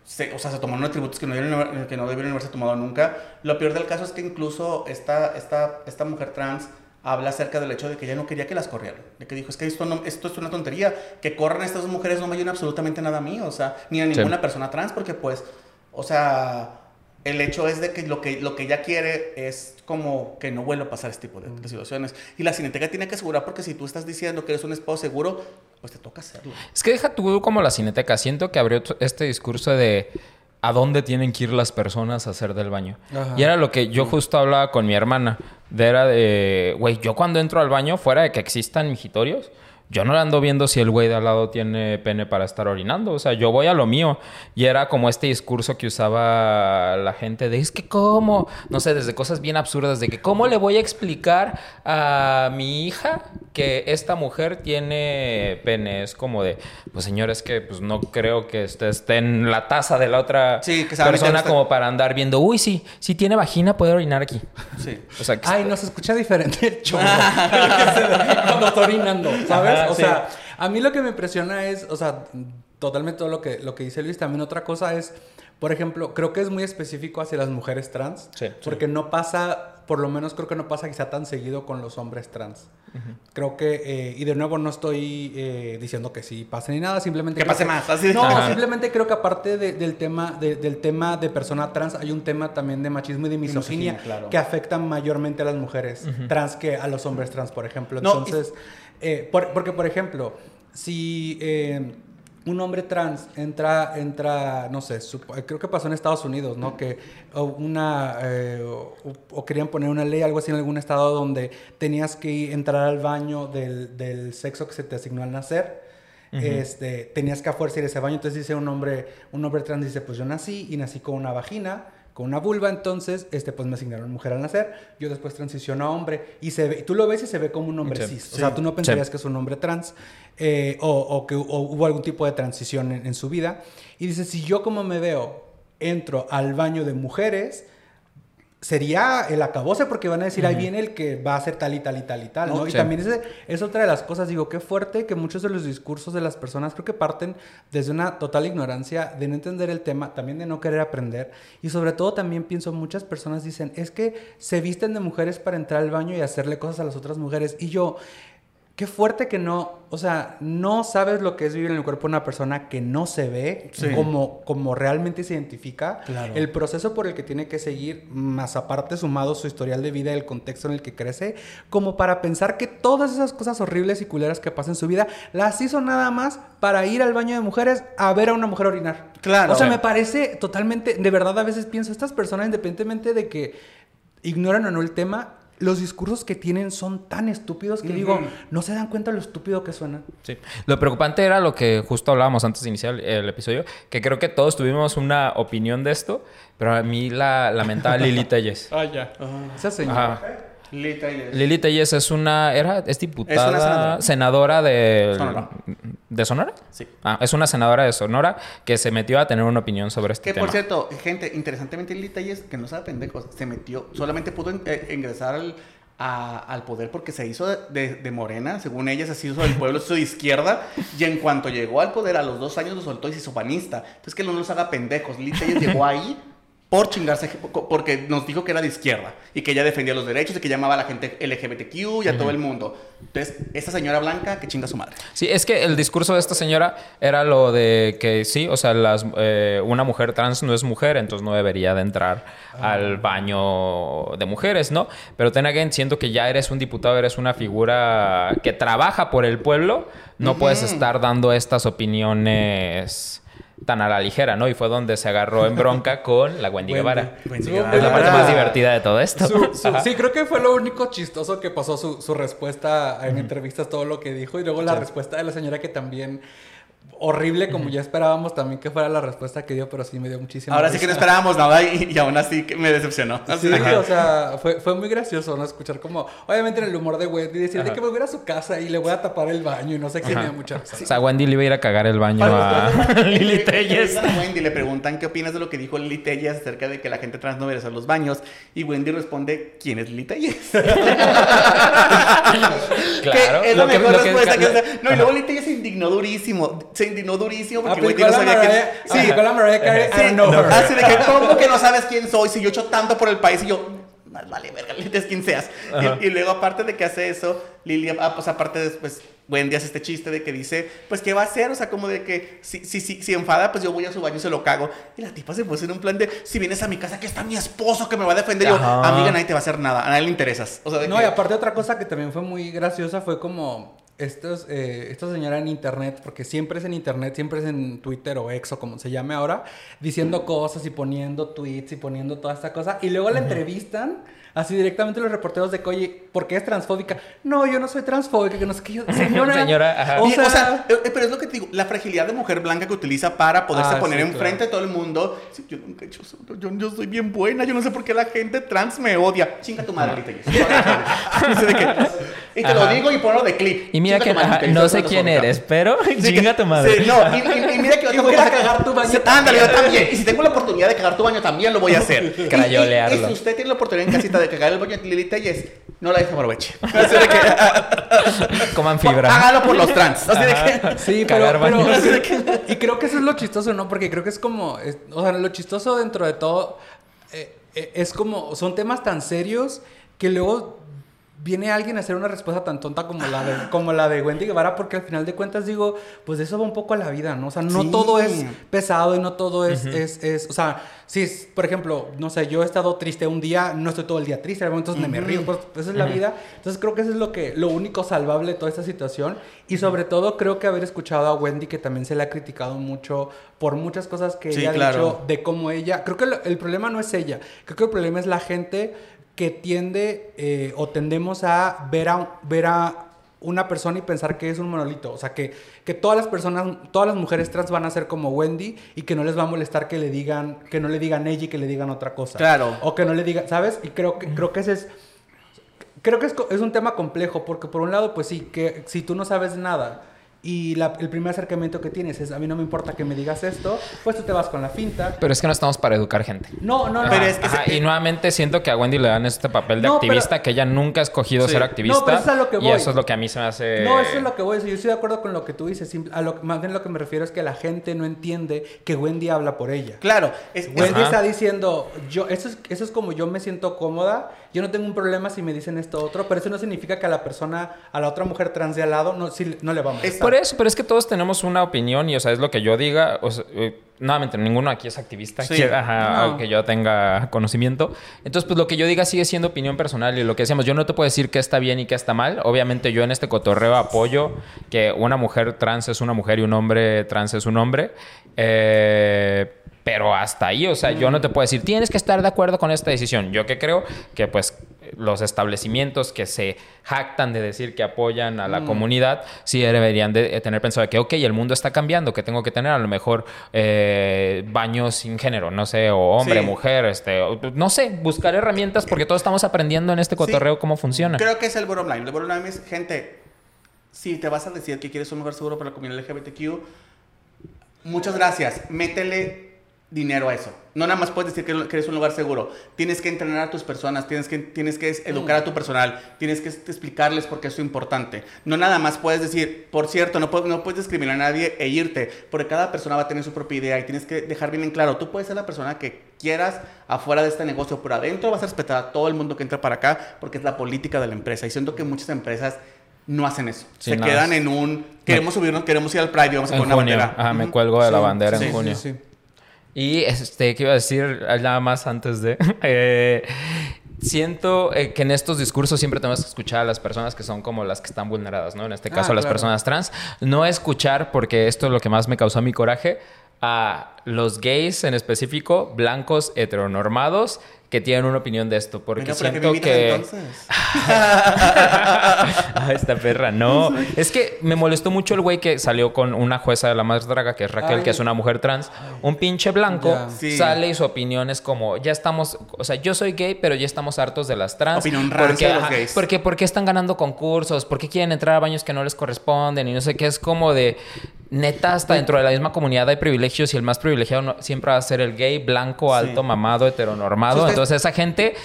se, o sea, se tomaron atributos que no, debieron, que no debieron haberse tomado nunca. Lo peor del caso es que incluso esta, esta, esta mujer trans habla acerca del hecho de que ella no quería que las corrieran. De que dijo, es que esto, no, esto es una tontería. Que corran estas dos mujeres no me ayudan absolutamente nada a mí, o sea, ni a Sí. ninguna persona trans, porque pues, o sea, el hecho es de que lo que, lo que ella quiere es como que no vuelva a pasar este tipo de, de situaciones. Y la Cineteca tiene que asegurar porque si tú estás diciendo que eres un esposo seguro, pues te toca hacerlo. Es que deja tú como la cineteca. Siento que abrió este discurso de a dónde tienen que ir las personas a hacer del baño. Ajá. Y era lo que yo justo hablaba con mi hermana. De era de, güey, yo cuando entro al baño, fuera de que existan mijitorios, yo no le ando viendo si el güey de al lado tiene pene para estar orinando. O sea, yo voy a lo mío. Y era como este discurso que usaba la gente de, es que cómo, no sé, desde cosas bien absurdas, de que cómo le voy a explicar a mi hija que esta mujer tiene pene. Es como de, pues señores, que pues no creo que esté, esté en la taza de la otra Sí, que persona usted. como para andar viendo, uy, sí, si tiene vagina puede orinar aquí. Sí. O sea, que Ay, no se escucha diferente el chorro cuando está orinando, ¿sabes? Ajá, o sí. sea, a mí lo que me impresiona es, o sea, totalmente todo lo que, lo que dice Luis. También otra cosa es, por ejemplo, creo que es muy específico hacia las mujeres trans. Sí. Porque no pasa, por lo menos creo que no pasa quizá tan seguido con los hombres trans. Creo que, eh, y de nuevo no estoy eh, diciendo que sí pase ni nada, simplemente... Que pase más, así de- No, Ajá. simplemente creo que aparte de- del, tema, de- del tema de persona trans, hay un tema también de machismo y de misoginia, misoginia, claro. que afectan mayormente a las mujeres trans que a los hombres trans, por ejemplo. No, Entonces, eh, por- porque, por ejemplo, si eh, un hombre trans entra, entra no sé, supo- creo que pasó en Estados Unidos, ¿no? Que una, eh, o, o querían poner una ley, algo así en algún estado donde tenías que entrar al baño del, del sexo que se te asignó al nacer. este, tenías que a fuerza ir a ese baño. Entonces dice un hombre, un hombre trans dice, pues yo nací y nací con una vagina, con una vulva, entonces este, pues me asignaron mujer al nacer. Yo después transiciono a hombre y se ve, tú lo ves y se ve como un hombre Sí. cis. O sea, tú no pensarías que es un hombre trans eh, o, o que o hubo algún tipo de transición en, en su vida. Y dice, si yo como me veo entro al baño de mujeres, sería el acabose porque van a decir, ahí viene el que va a hacer tal y tal y tal y tal, ¿no? No, y también ese- es otra de las cosas, digo, qué fuerte que muchos de los discursos de las personas creo que parten desde una total ignorancia, de no entender el tema, también de no querer aprender. Y sobre todo también pienso, muchas personas dicen, es que se visten de mujeres para entrar al baño y hacerle cosas a las otras mujeres. Y yo... Qué fuerte que no, o sea, no sabes lo que es vivir en el cuerpo de una persona que no se ve Sí. como, como realmente se identifica. Claro. El proceso por el que tiene que seguir, más aparte sumado su historial de vida y el contexto en el que crece, como para pensar que todas esas cosas horribles y culeras que pasan en su vida las hizo nada más para ir al baño de mujeres a ver a una mujer orinar. Claro. O sea, me parece totalmente, de verdad a veces pienso, estas personas, independientemente de que ignoran o no el tema, los discursos que tienen son tan estúpidos que digo, no se dan cuenta lo estúpido que suenan. Sí. Lo preocupante era lo que justo hablábamos antes de iniciar el episodio, que creo que todos tuvimos una opinión de esto, pero a mí la lamentaba Lili Telles. Ah, ya. Esa señora. Ajá. Lili Telles. Lili Telles es una, era, es diputada, Es una senadora. senadora de Sonora. ¿De Sonora? Sí. Ah, es una senadora de Sonora que se metió a tener una opinión sobre este Que tema. por cierto, gente, interesantemente Lili Telles, que no sabe pendejos, se metió, solamente pudo eh, ingresar al, a- al poder porque se hizo de, de- de morena, según ella se hizo del pueblo, se hizo de izquierda, y en cuanto llegó al poder a los dos años lo soltó y se hizo panista. Entonces que no nos haga pendejos, Lili Telles llegó ahí por chingarse, porque nos dijo que era de izquierda y que ella defendía los derechos y que llamaba a la gente LGBTQ y a todo el mundo. Entonces, esta señora blanca que chinga a su madre. Sí, es que el discurso de esta señora era lo de que sí, o sea, las, eh, una mujer trans no es mujer, entonces no debería de entrar al baño de mujeres, ¿no? Pero ten again, siento que ya eres un diputado, eres una figura que trabaja por el pueblo, no puedes estar dando estas opiniones tan a la ligera, ¿no? Y fue donde se agarró en bronca con la Wendy, Wendy. Guevara. Wendy Su- Guevara. Es la parte más divertida de todo esto. Su- su- Ajá. sí, creo que fue lo único chistoso que pasó su, su respuesta en entrevistas, todo lo que dijo. Y luego la respuesta de la señora que también horrible, como ya esperábamos también que fuera la respuesta que dio, pero sí me dio muchísimo. Ahora sí que no esperábamos nada y, y aún así que me decepcionó. Así Sí, de que- o sea, fue, fue muy gracioso, ¿no? Escuchar como, obviamente en el humor de Wendy, decir de Ajá. que me voy a ir a su casa y le voy a tapar el baño y no sé qué, me da mucha risa. O sea, Wendy le iba a ir a cagar el baño a Lili Telles. A Wendy le preguntan qué opinas de lo que dijo Lili Telles acerca de que la gente trans no merece los baños. Y Wendy responde, ¿quién es Lili Telles? Claro. Que es la lo que- mejor lo que- respuesta que, lo- se- No, y luego Telles se indignó durísimo. Se indignó durísimo porque Wendy Aplicó no sabía quién... Mariah, aplicó la Mariah Carey, I Sí, don't know her. Así de que, ¿cómo que no sabes quién soy? Si yo he hecho tanto por el país y yo, más vale, verga, quien seas. Y, y luego, aparte de que hace eso, Lili, ah, pues aparte después, Wendy hace este chiste de que dice, pues, ¿qué va a hacer? O sea, como de que si, si, si, si enfada, pues yo voy a su baño y se lo cago. Y la tipa se puso en un plan de, si vienes a mi casa, que está mi esposo que me va a defender. Y yo, amiga, nadie te va a hacer nada, a nadie le interesas. O sea, de No, que- y aparte otra cosa que también fue muy graciosa fue como estos, eh, esta señora en internet, porque siempre es en internet, siempre es en Twitter o X o como se llame ahora, diciendo cosas y poniendo tweets y poniendo toda esta cosa, y luego la entrevistan así directamente los reporteros de que, oye, ¿por qué es transfóbica? No, yo no soy transfóbica, que no sé qué yo, señora. Señora, ajá. o sea, o sea, eh, pero es lo que te digo, la fragilidad de mujer blanca que utiliza para poderse Ah, poner sí, enfrente de todo el mundo. Sí, yo nunca he hecho eso, yo, yo soy bien buena, yo no sé por qué la gente trans me odia. Chinga tu madre, que- Y te lo digo y ponlo de clip. Y mira Chinga que madre, no sé quién eres, pero Sí, chinga tu madre. Sí, no, y, y- y mira que yo voy a cagar tu baño Sí, Ándale, yo también. Y si tengo la oportunidad de cagar tu baño, también lo voy a hacer. Y- y- Crayolearlo. Y, si usted tiene la oportunidad en casita de cagar el baño de Lili Telles, no la deje aproveche. Así de que, Coman fibra. Hágalo por los trans. Así de que, Sí, Cagar pero, y creo que eso es lo chistoso, ¿no? Porque creo que es como, es- o sea, lo chistoso dentro de todo eh, eh, es como, son temas tan serios que luego viene alguien a hacer una respuesta tan tonta como la de, como la de Wendy Guevara, porque al final de cuentas digo, pues de eso va un poco a la vida, ¿no? O sea, no Sí. todo es pesado y no todo es, es, es, o sea, si es, por ejemplo, no sé, yo he estado triste un día, no estoy todo el día triste, hay momentos donde me río, pues esa es la vida. Entonces creo que eso es lo que, lo único salvable de toda esta situación. Y sobre todo creo que haber escuchado a Wendy, que también se le ha criticado mucho por muchas cosas que Sí, ella ha dicho de cómo ella, creo que el problema no es ella, creo que el problema es la gente que tiende eh, o tendemos a ver a, ver a una persona y pensar que es un monolito. O sea, que, que todas las personas, todas las mujeres trans van a ser como Wendy y que no les va a molestar que le digan, que no le digan ella y que le digan otra cosa. Claro. O que no le digan, ¿sabes? Y creo que, creo que ese es... Creo que es, es un tema complejo porque por un lado, pues sí, que si tú no sabes nada y la- el primer acercamiento que tienes es a mí no me importa que me digas esto, pues tú te vas con la finta. Pero es que no estamos para educar gente. No, no, no. Pero Ajá, es que ajá, se- y nuevamente siento que a Wendy le dan este papel de No, activista pero- que ella nunca ha escogido Sí. ser No, activista. pero eso es a lo que Y voy. eso es lo que a mí se me hace. No, eso es lo que voy a decir. Yo estoy de acuerdo con lo que tú dices. A lo, más bien lo que me refiero es que la gente no entiende que Wendy habla por ella. Claro. Es- Wendy Ajá. está diciendo, yo, eso es, eso es como yo me siento cómoda, yo no tengo un problema si me dicen esto otro, pero eso no significa que a la persona, a la otra mujer trans de al lado, no, sí, no le va a molestar. Por eso, pero es que todos tenemos una opinión y, o sea, es lo que yo diga. O sea, eh, nuevamente, ninguno aquí es activista, Sí. que, ajá, No. que yo tenga conocimiento. Entonces, pues lo que yo diga sigue siendo opinión personal y lo que decíamos, yo no te puedo decir qué está bien y qué está mal. Obviamente, yo en este cotorreo apoyo que una mujer trans es una mujer y un hombre trans es un hombre. Eh, pero hasta ahí, o sea, yo no te puedo decir, tienes que estar de acuerdo con esta decisión. Yo que creo que pues los establecimientos que se jactan de decir que apoyan a la comunidad, sí deberían de tener pensado que, ok, el mundo está cambiando, que tengo que tener a lo mejor eh, baños sin género, no sé, o hombre, Sí. mujer, este, o- no sé, buscar herramientas porque todos estamos aprendiendo en este cotorreo cómo funciona. Creo que es el bottom line. El bottom line es, gente, si te vas a decir que quieres un lugar seguro para la comunidad LGBTQ, muchas gracias. Métele dinero a eso. No nada más puedes decir que, que eres un lugar seguro. Tienes que entrenar a tus personas, tienes que, tienes que educar a tu personal, tienes que explicarles por qué es importante. No nada más puedes decir, por cierto, no, puedes- no puedes discriminar a nadie e irte, porque cada persona va a tener su propia idea y tienes que dejar bien en claro, tú puedes ser la persona que quieras afuera de este negocio, pero adentro vas a respetar a todo el mundo que entra para acá, porque es la política de la empresa. Y siento que muchas empresas no hacen eso. Sí, Se quedan en un, queremos subirnos, queremos ir al Pride y vamos a En poner una bandera. ajá, me Ujú. cuelgo de la Sí, bandera sí, en sí, junio. sí. Y este, ¿qué iba a decir? Nada más antes de. eh, siento eh, que en estos discursos siempre tenemos que escuchar a las personas que son como las que están vulneradas, ¿no? En este caso, Ah, las claro. personas trans. No escuchar, porque esto es lo que más me causó mi coraje, a los gays en específico, blancos heteronormados, que tienen una opinión de esto. Porque Venga, ¿para qué me siento que. entonces? Ah, esta perra, no. Es que me molestó mucho el güey que salió con una jueza de la más draga, que es Raquel, Ay. que es una mujer trans. Un pinche blanco. Sí. sale y su opinión es como, ya estamos, o sea, yo soy gay, pero ya estamos hartos de las trans. Opinión porque, de los gays. Porque, porque están ganando concursos, porque quieren entrar a baños que no les corresponden y no sé qué. Es como de, neta, hasta dentro de la misma comunidad hay privilegios y el más privilegiado no- siempre va a ser el gay, blanco, alto, mamado, heteronormado. Si usted- Entonces esa gente...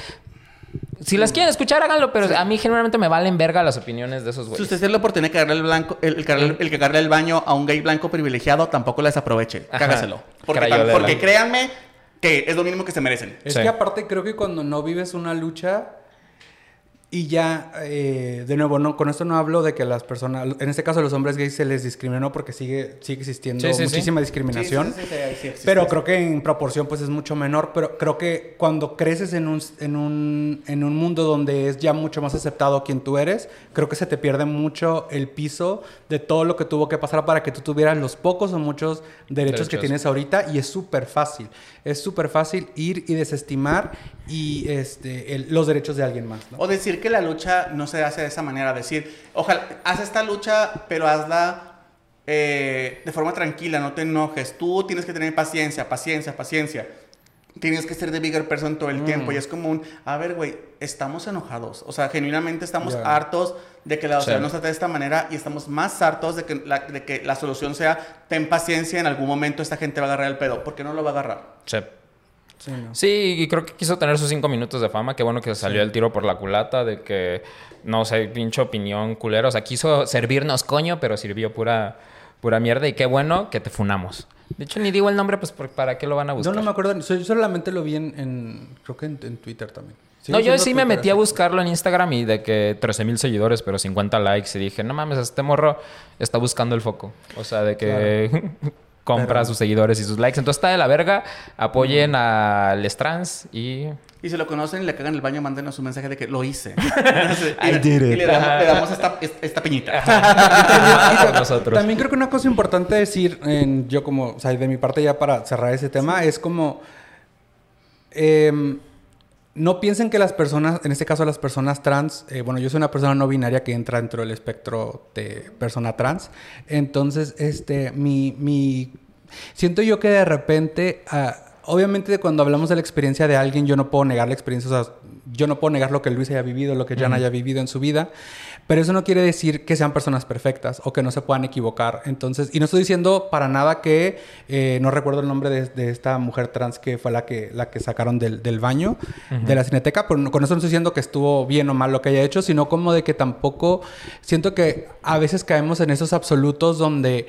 Si las quieren escuchar, háganlo, pero a mí generalmente me valen verga las opiniones de esos Si güeyes. usted tiene la oportunidad de cagarle el, blanco, el, el, cagarle- el que cagarle el baño a un gay blanco privilegiado, tampoco les aproveche. Ajá. Cágaselo. Porque, créanme que es lo mínimo que se merecen. Es Sí. que aparte creo que cuando no vives una lucha y ya, eh, de nuevo, no, con esto no hablo de que las personas, en este caso a los hombres gays se les discriminó porque sigue, sigue existiendo Sí, sí, sí. muchísima discriminación. Sí, sí, sí, sí, sí, existe Pero creo que en proporción pues es mucho menor, pero creo que cuando creces en un, en un, en un mundo donde es ya mucho más aceptado quien tú eres, creo que se te pierde mucho el piso de todo lo que tuvo que pasar para que tú tuvieras los pocos o muchos derechos, que Derechos. tienes ahorita y es súper fácil. Es súper fácil ir y desestimar y este, el- los derechos de alguien más. ¿no? O decir que la lucha no se hace de esa manera. Decir, ojalá, haz esta lucha, pero hazla eh, de forma tranquila, no te enojes. Tú tienes que tener paciencia, paciencia, paciencia. Tienes que ser de bigger person todo el tiempo. Y es como un, a ver, güey, estamos enojados. O sea, genuinamente estamos hartos de que la sociedad Sí. nos trate de esta manera y estamos más hartos de que, la, de que la solución sea, ten paciencia, en algún momento esta gente va a agarrar el pedo. ¿Por qué no lo va a agarrar? Sí. Sí, ¿no? Sí, y creo que quiso tener sus cinco minutos de fama. Qué bueno que salió el tiro por la culata de que, no sé, pinche opinión culera. O sea, quiso servirnos coño, pero sirvió pura, pura mierda. Y qué bueno que te funamos. De hecho, ni digo el nombre, pues ¿para qué lo van a Yo buscar? no me acuerdo, yo solamente lo vi en, en- creo que en, en Twitter también. No, yo sí me metí a buscarlo en Instagram y de que 13 mil seguidores, pero 50 likes. Y dije, no mames, este morro está buscando el foco. O sea, de que compra Pero- sus seguidores y sus likes. Entonces está de la verga. Apoyen a Les Trans y... Y si lo conocen y le cagan el baño, mándenos un mensaje de que lo hice. y, I le- did it. y le damos, le damos esta, esta piñita. También creo que una cosa importante decir, en, yo como, o sea, de mi parte ya para cerrar ese tema, es como, em, no piensen que las personas, en este caso las personas trans, eh, bueno, yo soy una persona no binaria que entra dentro del espectro de persona trans, entonces, este, mi, mi, siento yo que de repente, ah, obviamente cuando hablamos de la experiencia de alguien, yo no puedo negar la experiencia, o sea, yo no puedo negar lo que Luis haya vivido, lo que Jan haya vivido en su vida, pero eso no quiere decir que sean personas perfectas o que no se puedan equivocar. Entonces, y no estoy diciendo para nada que eh, no recuerdo el nombre de, de esta mujer trans que fue la que, la que sacaron del, del baño de la cineteca, pero con eso no estoy diciendo que estuvo bien o mal lo que haya hecho, sino como de que tampoco siento que a veces caemos en esos absolutos donde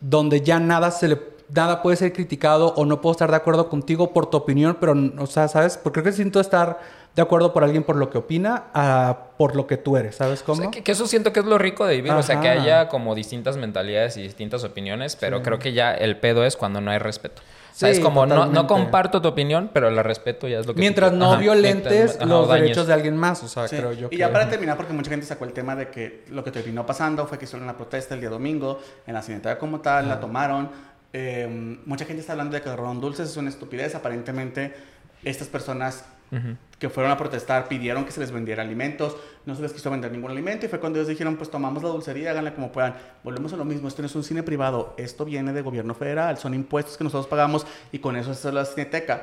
donde ya nada se le nada puede ser criticado o no puedo estar de acuerdo contigo por tu opinión, pero o sea, ¿sabes? Porque creo que siento estar de acuerdo por alguien por lo que opina a por lo que tú eres, ¿sabes O cómo? sea, que, que eso siento que es lo rico de vivir. O sea, que haya como distintas mentalidades y distintas opiniones, pero creo que ya el pedo es cuando no hay respeto. O sea, Sí, es como, no, comparto tu opinión, pero la respeto ya es lo que... Mientras tú- no Ajá, violentes mientras- los o derechos de alguien más, o sea, Sí. creo yo y que ya para terminar, porque mucha gente sacó el tema de que lo que terminó pasando fue que hicieron la protesta el día domingo, en la cineteca como tal, la tomaron. Eh, mucha gente está hablando de que agarraron dulces, es una estupidez. Aparentemente, estas personas que fueron a protestar pidieron que se les vendiera alimentos, no se les quiso vender ningún alimento y fue cuando ellos dijeron, pues tomamos la dulcería, háganla como puedan. Volvemos a lo mismo, esto no es un cine privado, esto viene de gobierno federal, son impuestos que nosotros pagamos y con eso es la cineteca.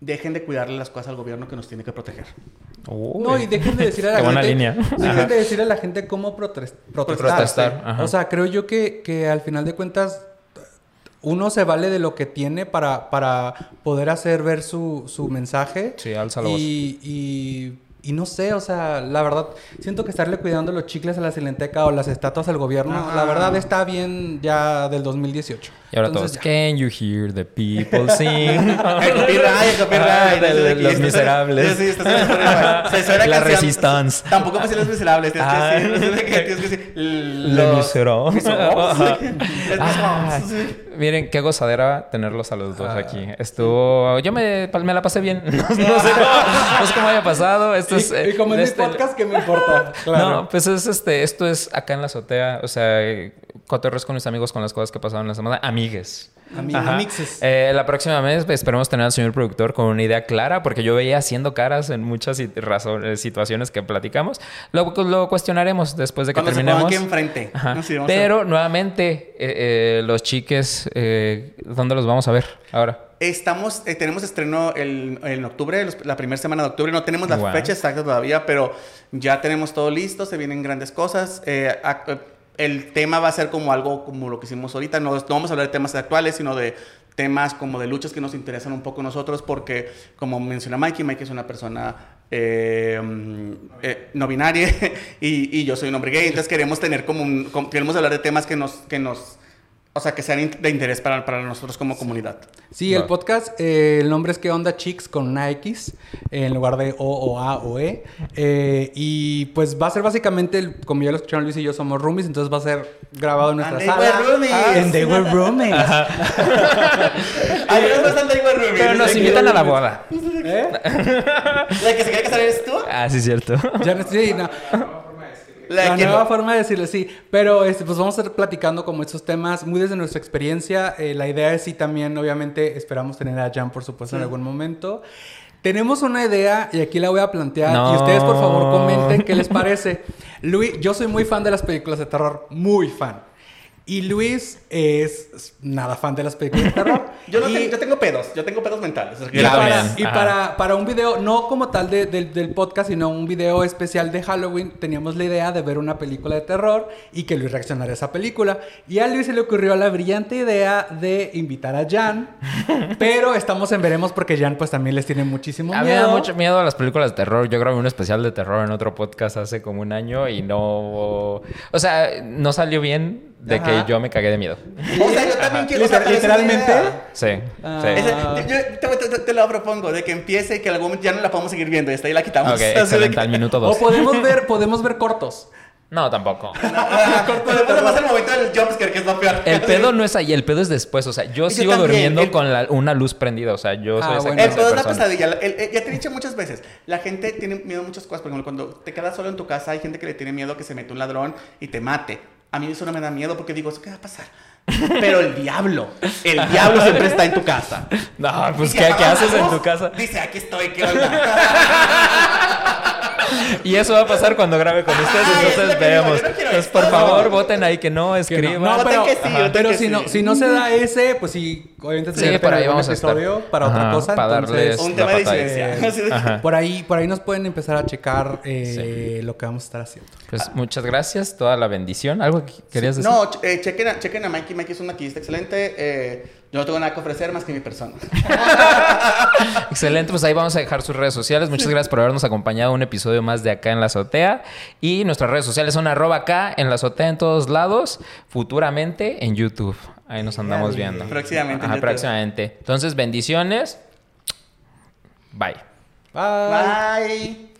Dejen de cuidarle las cosas al gobierno que nos tiene que proteger. Uy. No, y dejen de decir a la Qué gente. buena línea. Dejen de decir a la gente cómo protres- protestar. Protestar. O sea, creo yo que, que al final de cuentas uno se vale de lo que tiene para, para poder hacer ver su, su mensaje. Sí, alza la voz. y, y, y no sé, o sea, la verdad, siento que estarle cuidando los chicles a la cilenteca o las estatuas al gobierno, la verdad está bien ya del 2018. Y ahora Entonces, todos, can you hear the people sing? El copyright, el copyright. Ah, de- de Eso los miserables. Sí, suena La canción. Resistance. Tampoco me sé los miserables. Tienes Ah. que decir, tienes que decir. Le los Miserables. Miren, qué gozadera tenerlos a los dos Ah. aquí. Estuvo... Yo me, me la pasé bien. No, no sé, cómo, no sé cómo haya pasado. Esto es... Y, eh, y como en este- mi podcast, ¿qué me importa? Claro. No, pues es este, esto es acá en la azotea, o sea, eh, cotorreos con mis amigos con las cosas que pasaron la semana. Amigues. Ami- Ajá. amixes. Eh, la próxima vez pues, esperemos tener al señor productor con una idea clara, porque yo veía haciendo caras en muchas razón- eh, situaciones que platicamos. Lo, lo cuestionaremos después de que Cuando se terminemos. pongan aquí enfrente. Ajá. No, sí, vamos a- Pero nuevamente, eh, eh, los chiques, ¿dónde los vamos a ver ahora? Estamos, eh, tenemos estreno el- en octubre, los- la primera semana de octubre. No tenemos la Wow. fecha exacta todavía, pero ya tenemos todo listo. Se vienen grandes cosas. Eh, el tema va a ser como algo como lo que hicimos ahorita. No, vamos a hablar de temas actuales, sino de temas como de luchas que nos interesan un poco a nosotros, porque como menciona Mikey, Mikey es una persona eh, eh, no binaria y, yo soy un hombre gay. Entonces queremos tener como un, queremos hablar de temas que nos, que nos, o sea, que sean de interés para, para nosotros como comunidad. Sí, el podcast, eh, el nombre es ¿Qué onda Chicks? con una X en lugar de O o A o E. Eh, y pues va a ser básicamente, el- como ya lo escucharon Luis y yo, somos roomies, entonces va a ser grabado en nuestra And they sala. were roomies. Ah, and they were roomies. Ay, es bastante igual, Rubí. Pero nos invitan a la boda. ¿Eh? ¿La que se quiere casar eres tú? Ah, sí, cierto. Ya no sí, no. La, La que nueva no. forma de decirlo, sí. Pero este, pues vamos a estar platicando como estos temas muy desde nuestra experiencia. Eh, la idea es sí también, obviamente, esperamos tener a Jan, por supuesto, en algún momento. Tenemos una idea y aquí la voy a plantear. No. Y ustedes, por favor, comenten qué les parece. Luis, yo soy muy fan de las películas de terror. Muy fan. Y Luis es nada fan de las películas de terror. Yo, no Y- tengo, yo tengo pedos, yo tengo pedos mentales. y para, y para, para un video, no como tal de- del- del podcast, sino un video especial de Halloween, teníamos la idea de ver una película de terror y que Luis reaccionara a esa película. Y a Luis se le ocurrió la brillante idea de invitar a Jan, pero estamos en veremos porque Jan pues también les tiene muchísimo A mí me da miedo. mucho miedo a las películas de terror. Yo grabé un especial de terror en otro podcast hace como un año y no... O sea, no salió bien de Ajá. que yo me cagué de miedo. O sea, yo también quiero... o la literalmente. idea. Sí, Ah. sí. Ese- yo te, te- te- lo propongo, de que empiece y que en algún momento ya no la podemos seguir viendo y hasta ahí la quitamos. Ok, excelente. que- Al minuto O dos. podemos ver, podemos ver cortos. No, tampoco. Podemos pasar el momento del jumpscare, que es lo peor. El pedo no es ahí, el pedo es después. O sea, yo Yo sigo también, durmiendo el- con la- una luz prendida. O sea, yo Ah, soy esa bueno. El pedo de es la persona. pesadilla. El- el- ya te he dicho muchas veces, la gente tiene miedo a muchas cosas. Por ejemplo, cuando te quedas solo en tu casa, hay gente que le tiene miedo que se mete un ladrón y te mate. A mí eso no me da miedo porque digo, ¿eso qué va a pasar? Pero el diablo, el diablo siempre está en tu casa. No, pues ¿qué, haces en tu casa? Dice, aquí estoy, ¿qué onda? Y eso va a pasar cuando grabe con ustedes. Ay, entonces digo, vemos. yo no Entonces, por No. favor, voten ahí que no, Que no. escriban. No, Voten pero, que sí, ajá, pero que si, sí. no, si no se da ese, pues sí, obviamente Sí, por ahí vamos a estar. episodio para otra Ajá, cosa. para entonces, darles- Un tema de. Por ahí, por ahí nos pueden empezar a checar eh, lo que vamos a estar haciendo. Pues muchas gracias, toda la bendición. ¿Algo que querías decir? No, eh, chequen, a, chequen a Mikey. Mikey es un maquillista excelente. Eh, yo no tengo nada que ofrecer más que mi persona. Excelente, pues ahí vamos a dejar sus redes sociales. Muchas gracias por habernos acompañado un episodio más de Acá en la Azotea. Y nuestras redes sociales son arroba acá en la azotea en todos lados, futuramente en YouTube. Ahí nos andamos viendo. Próximamente Ajá, próximamente. Entonces, bendiciones. Bye. Bye. Bye.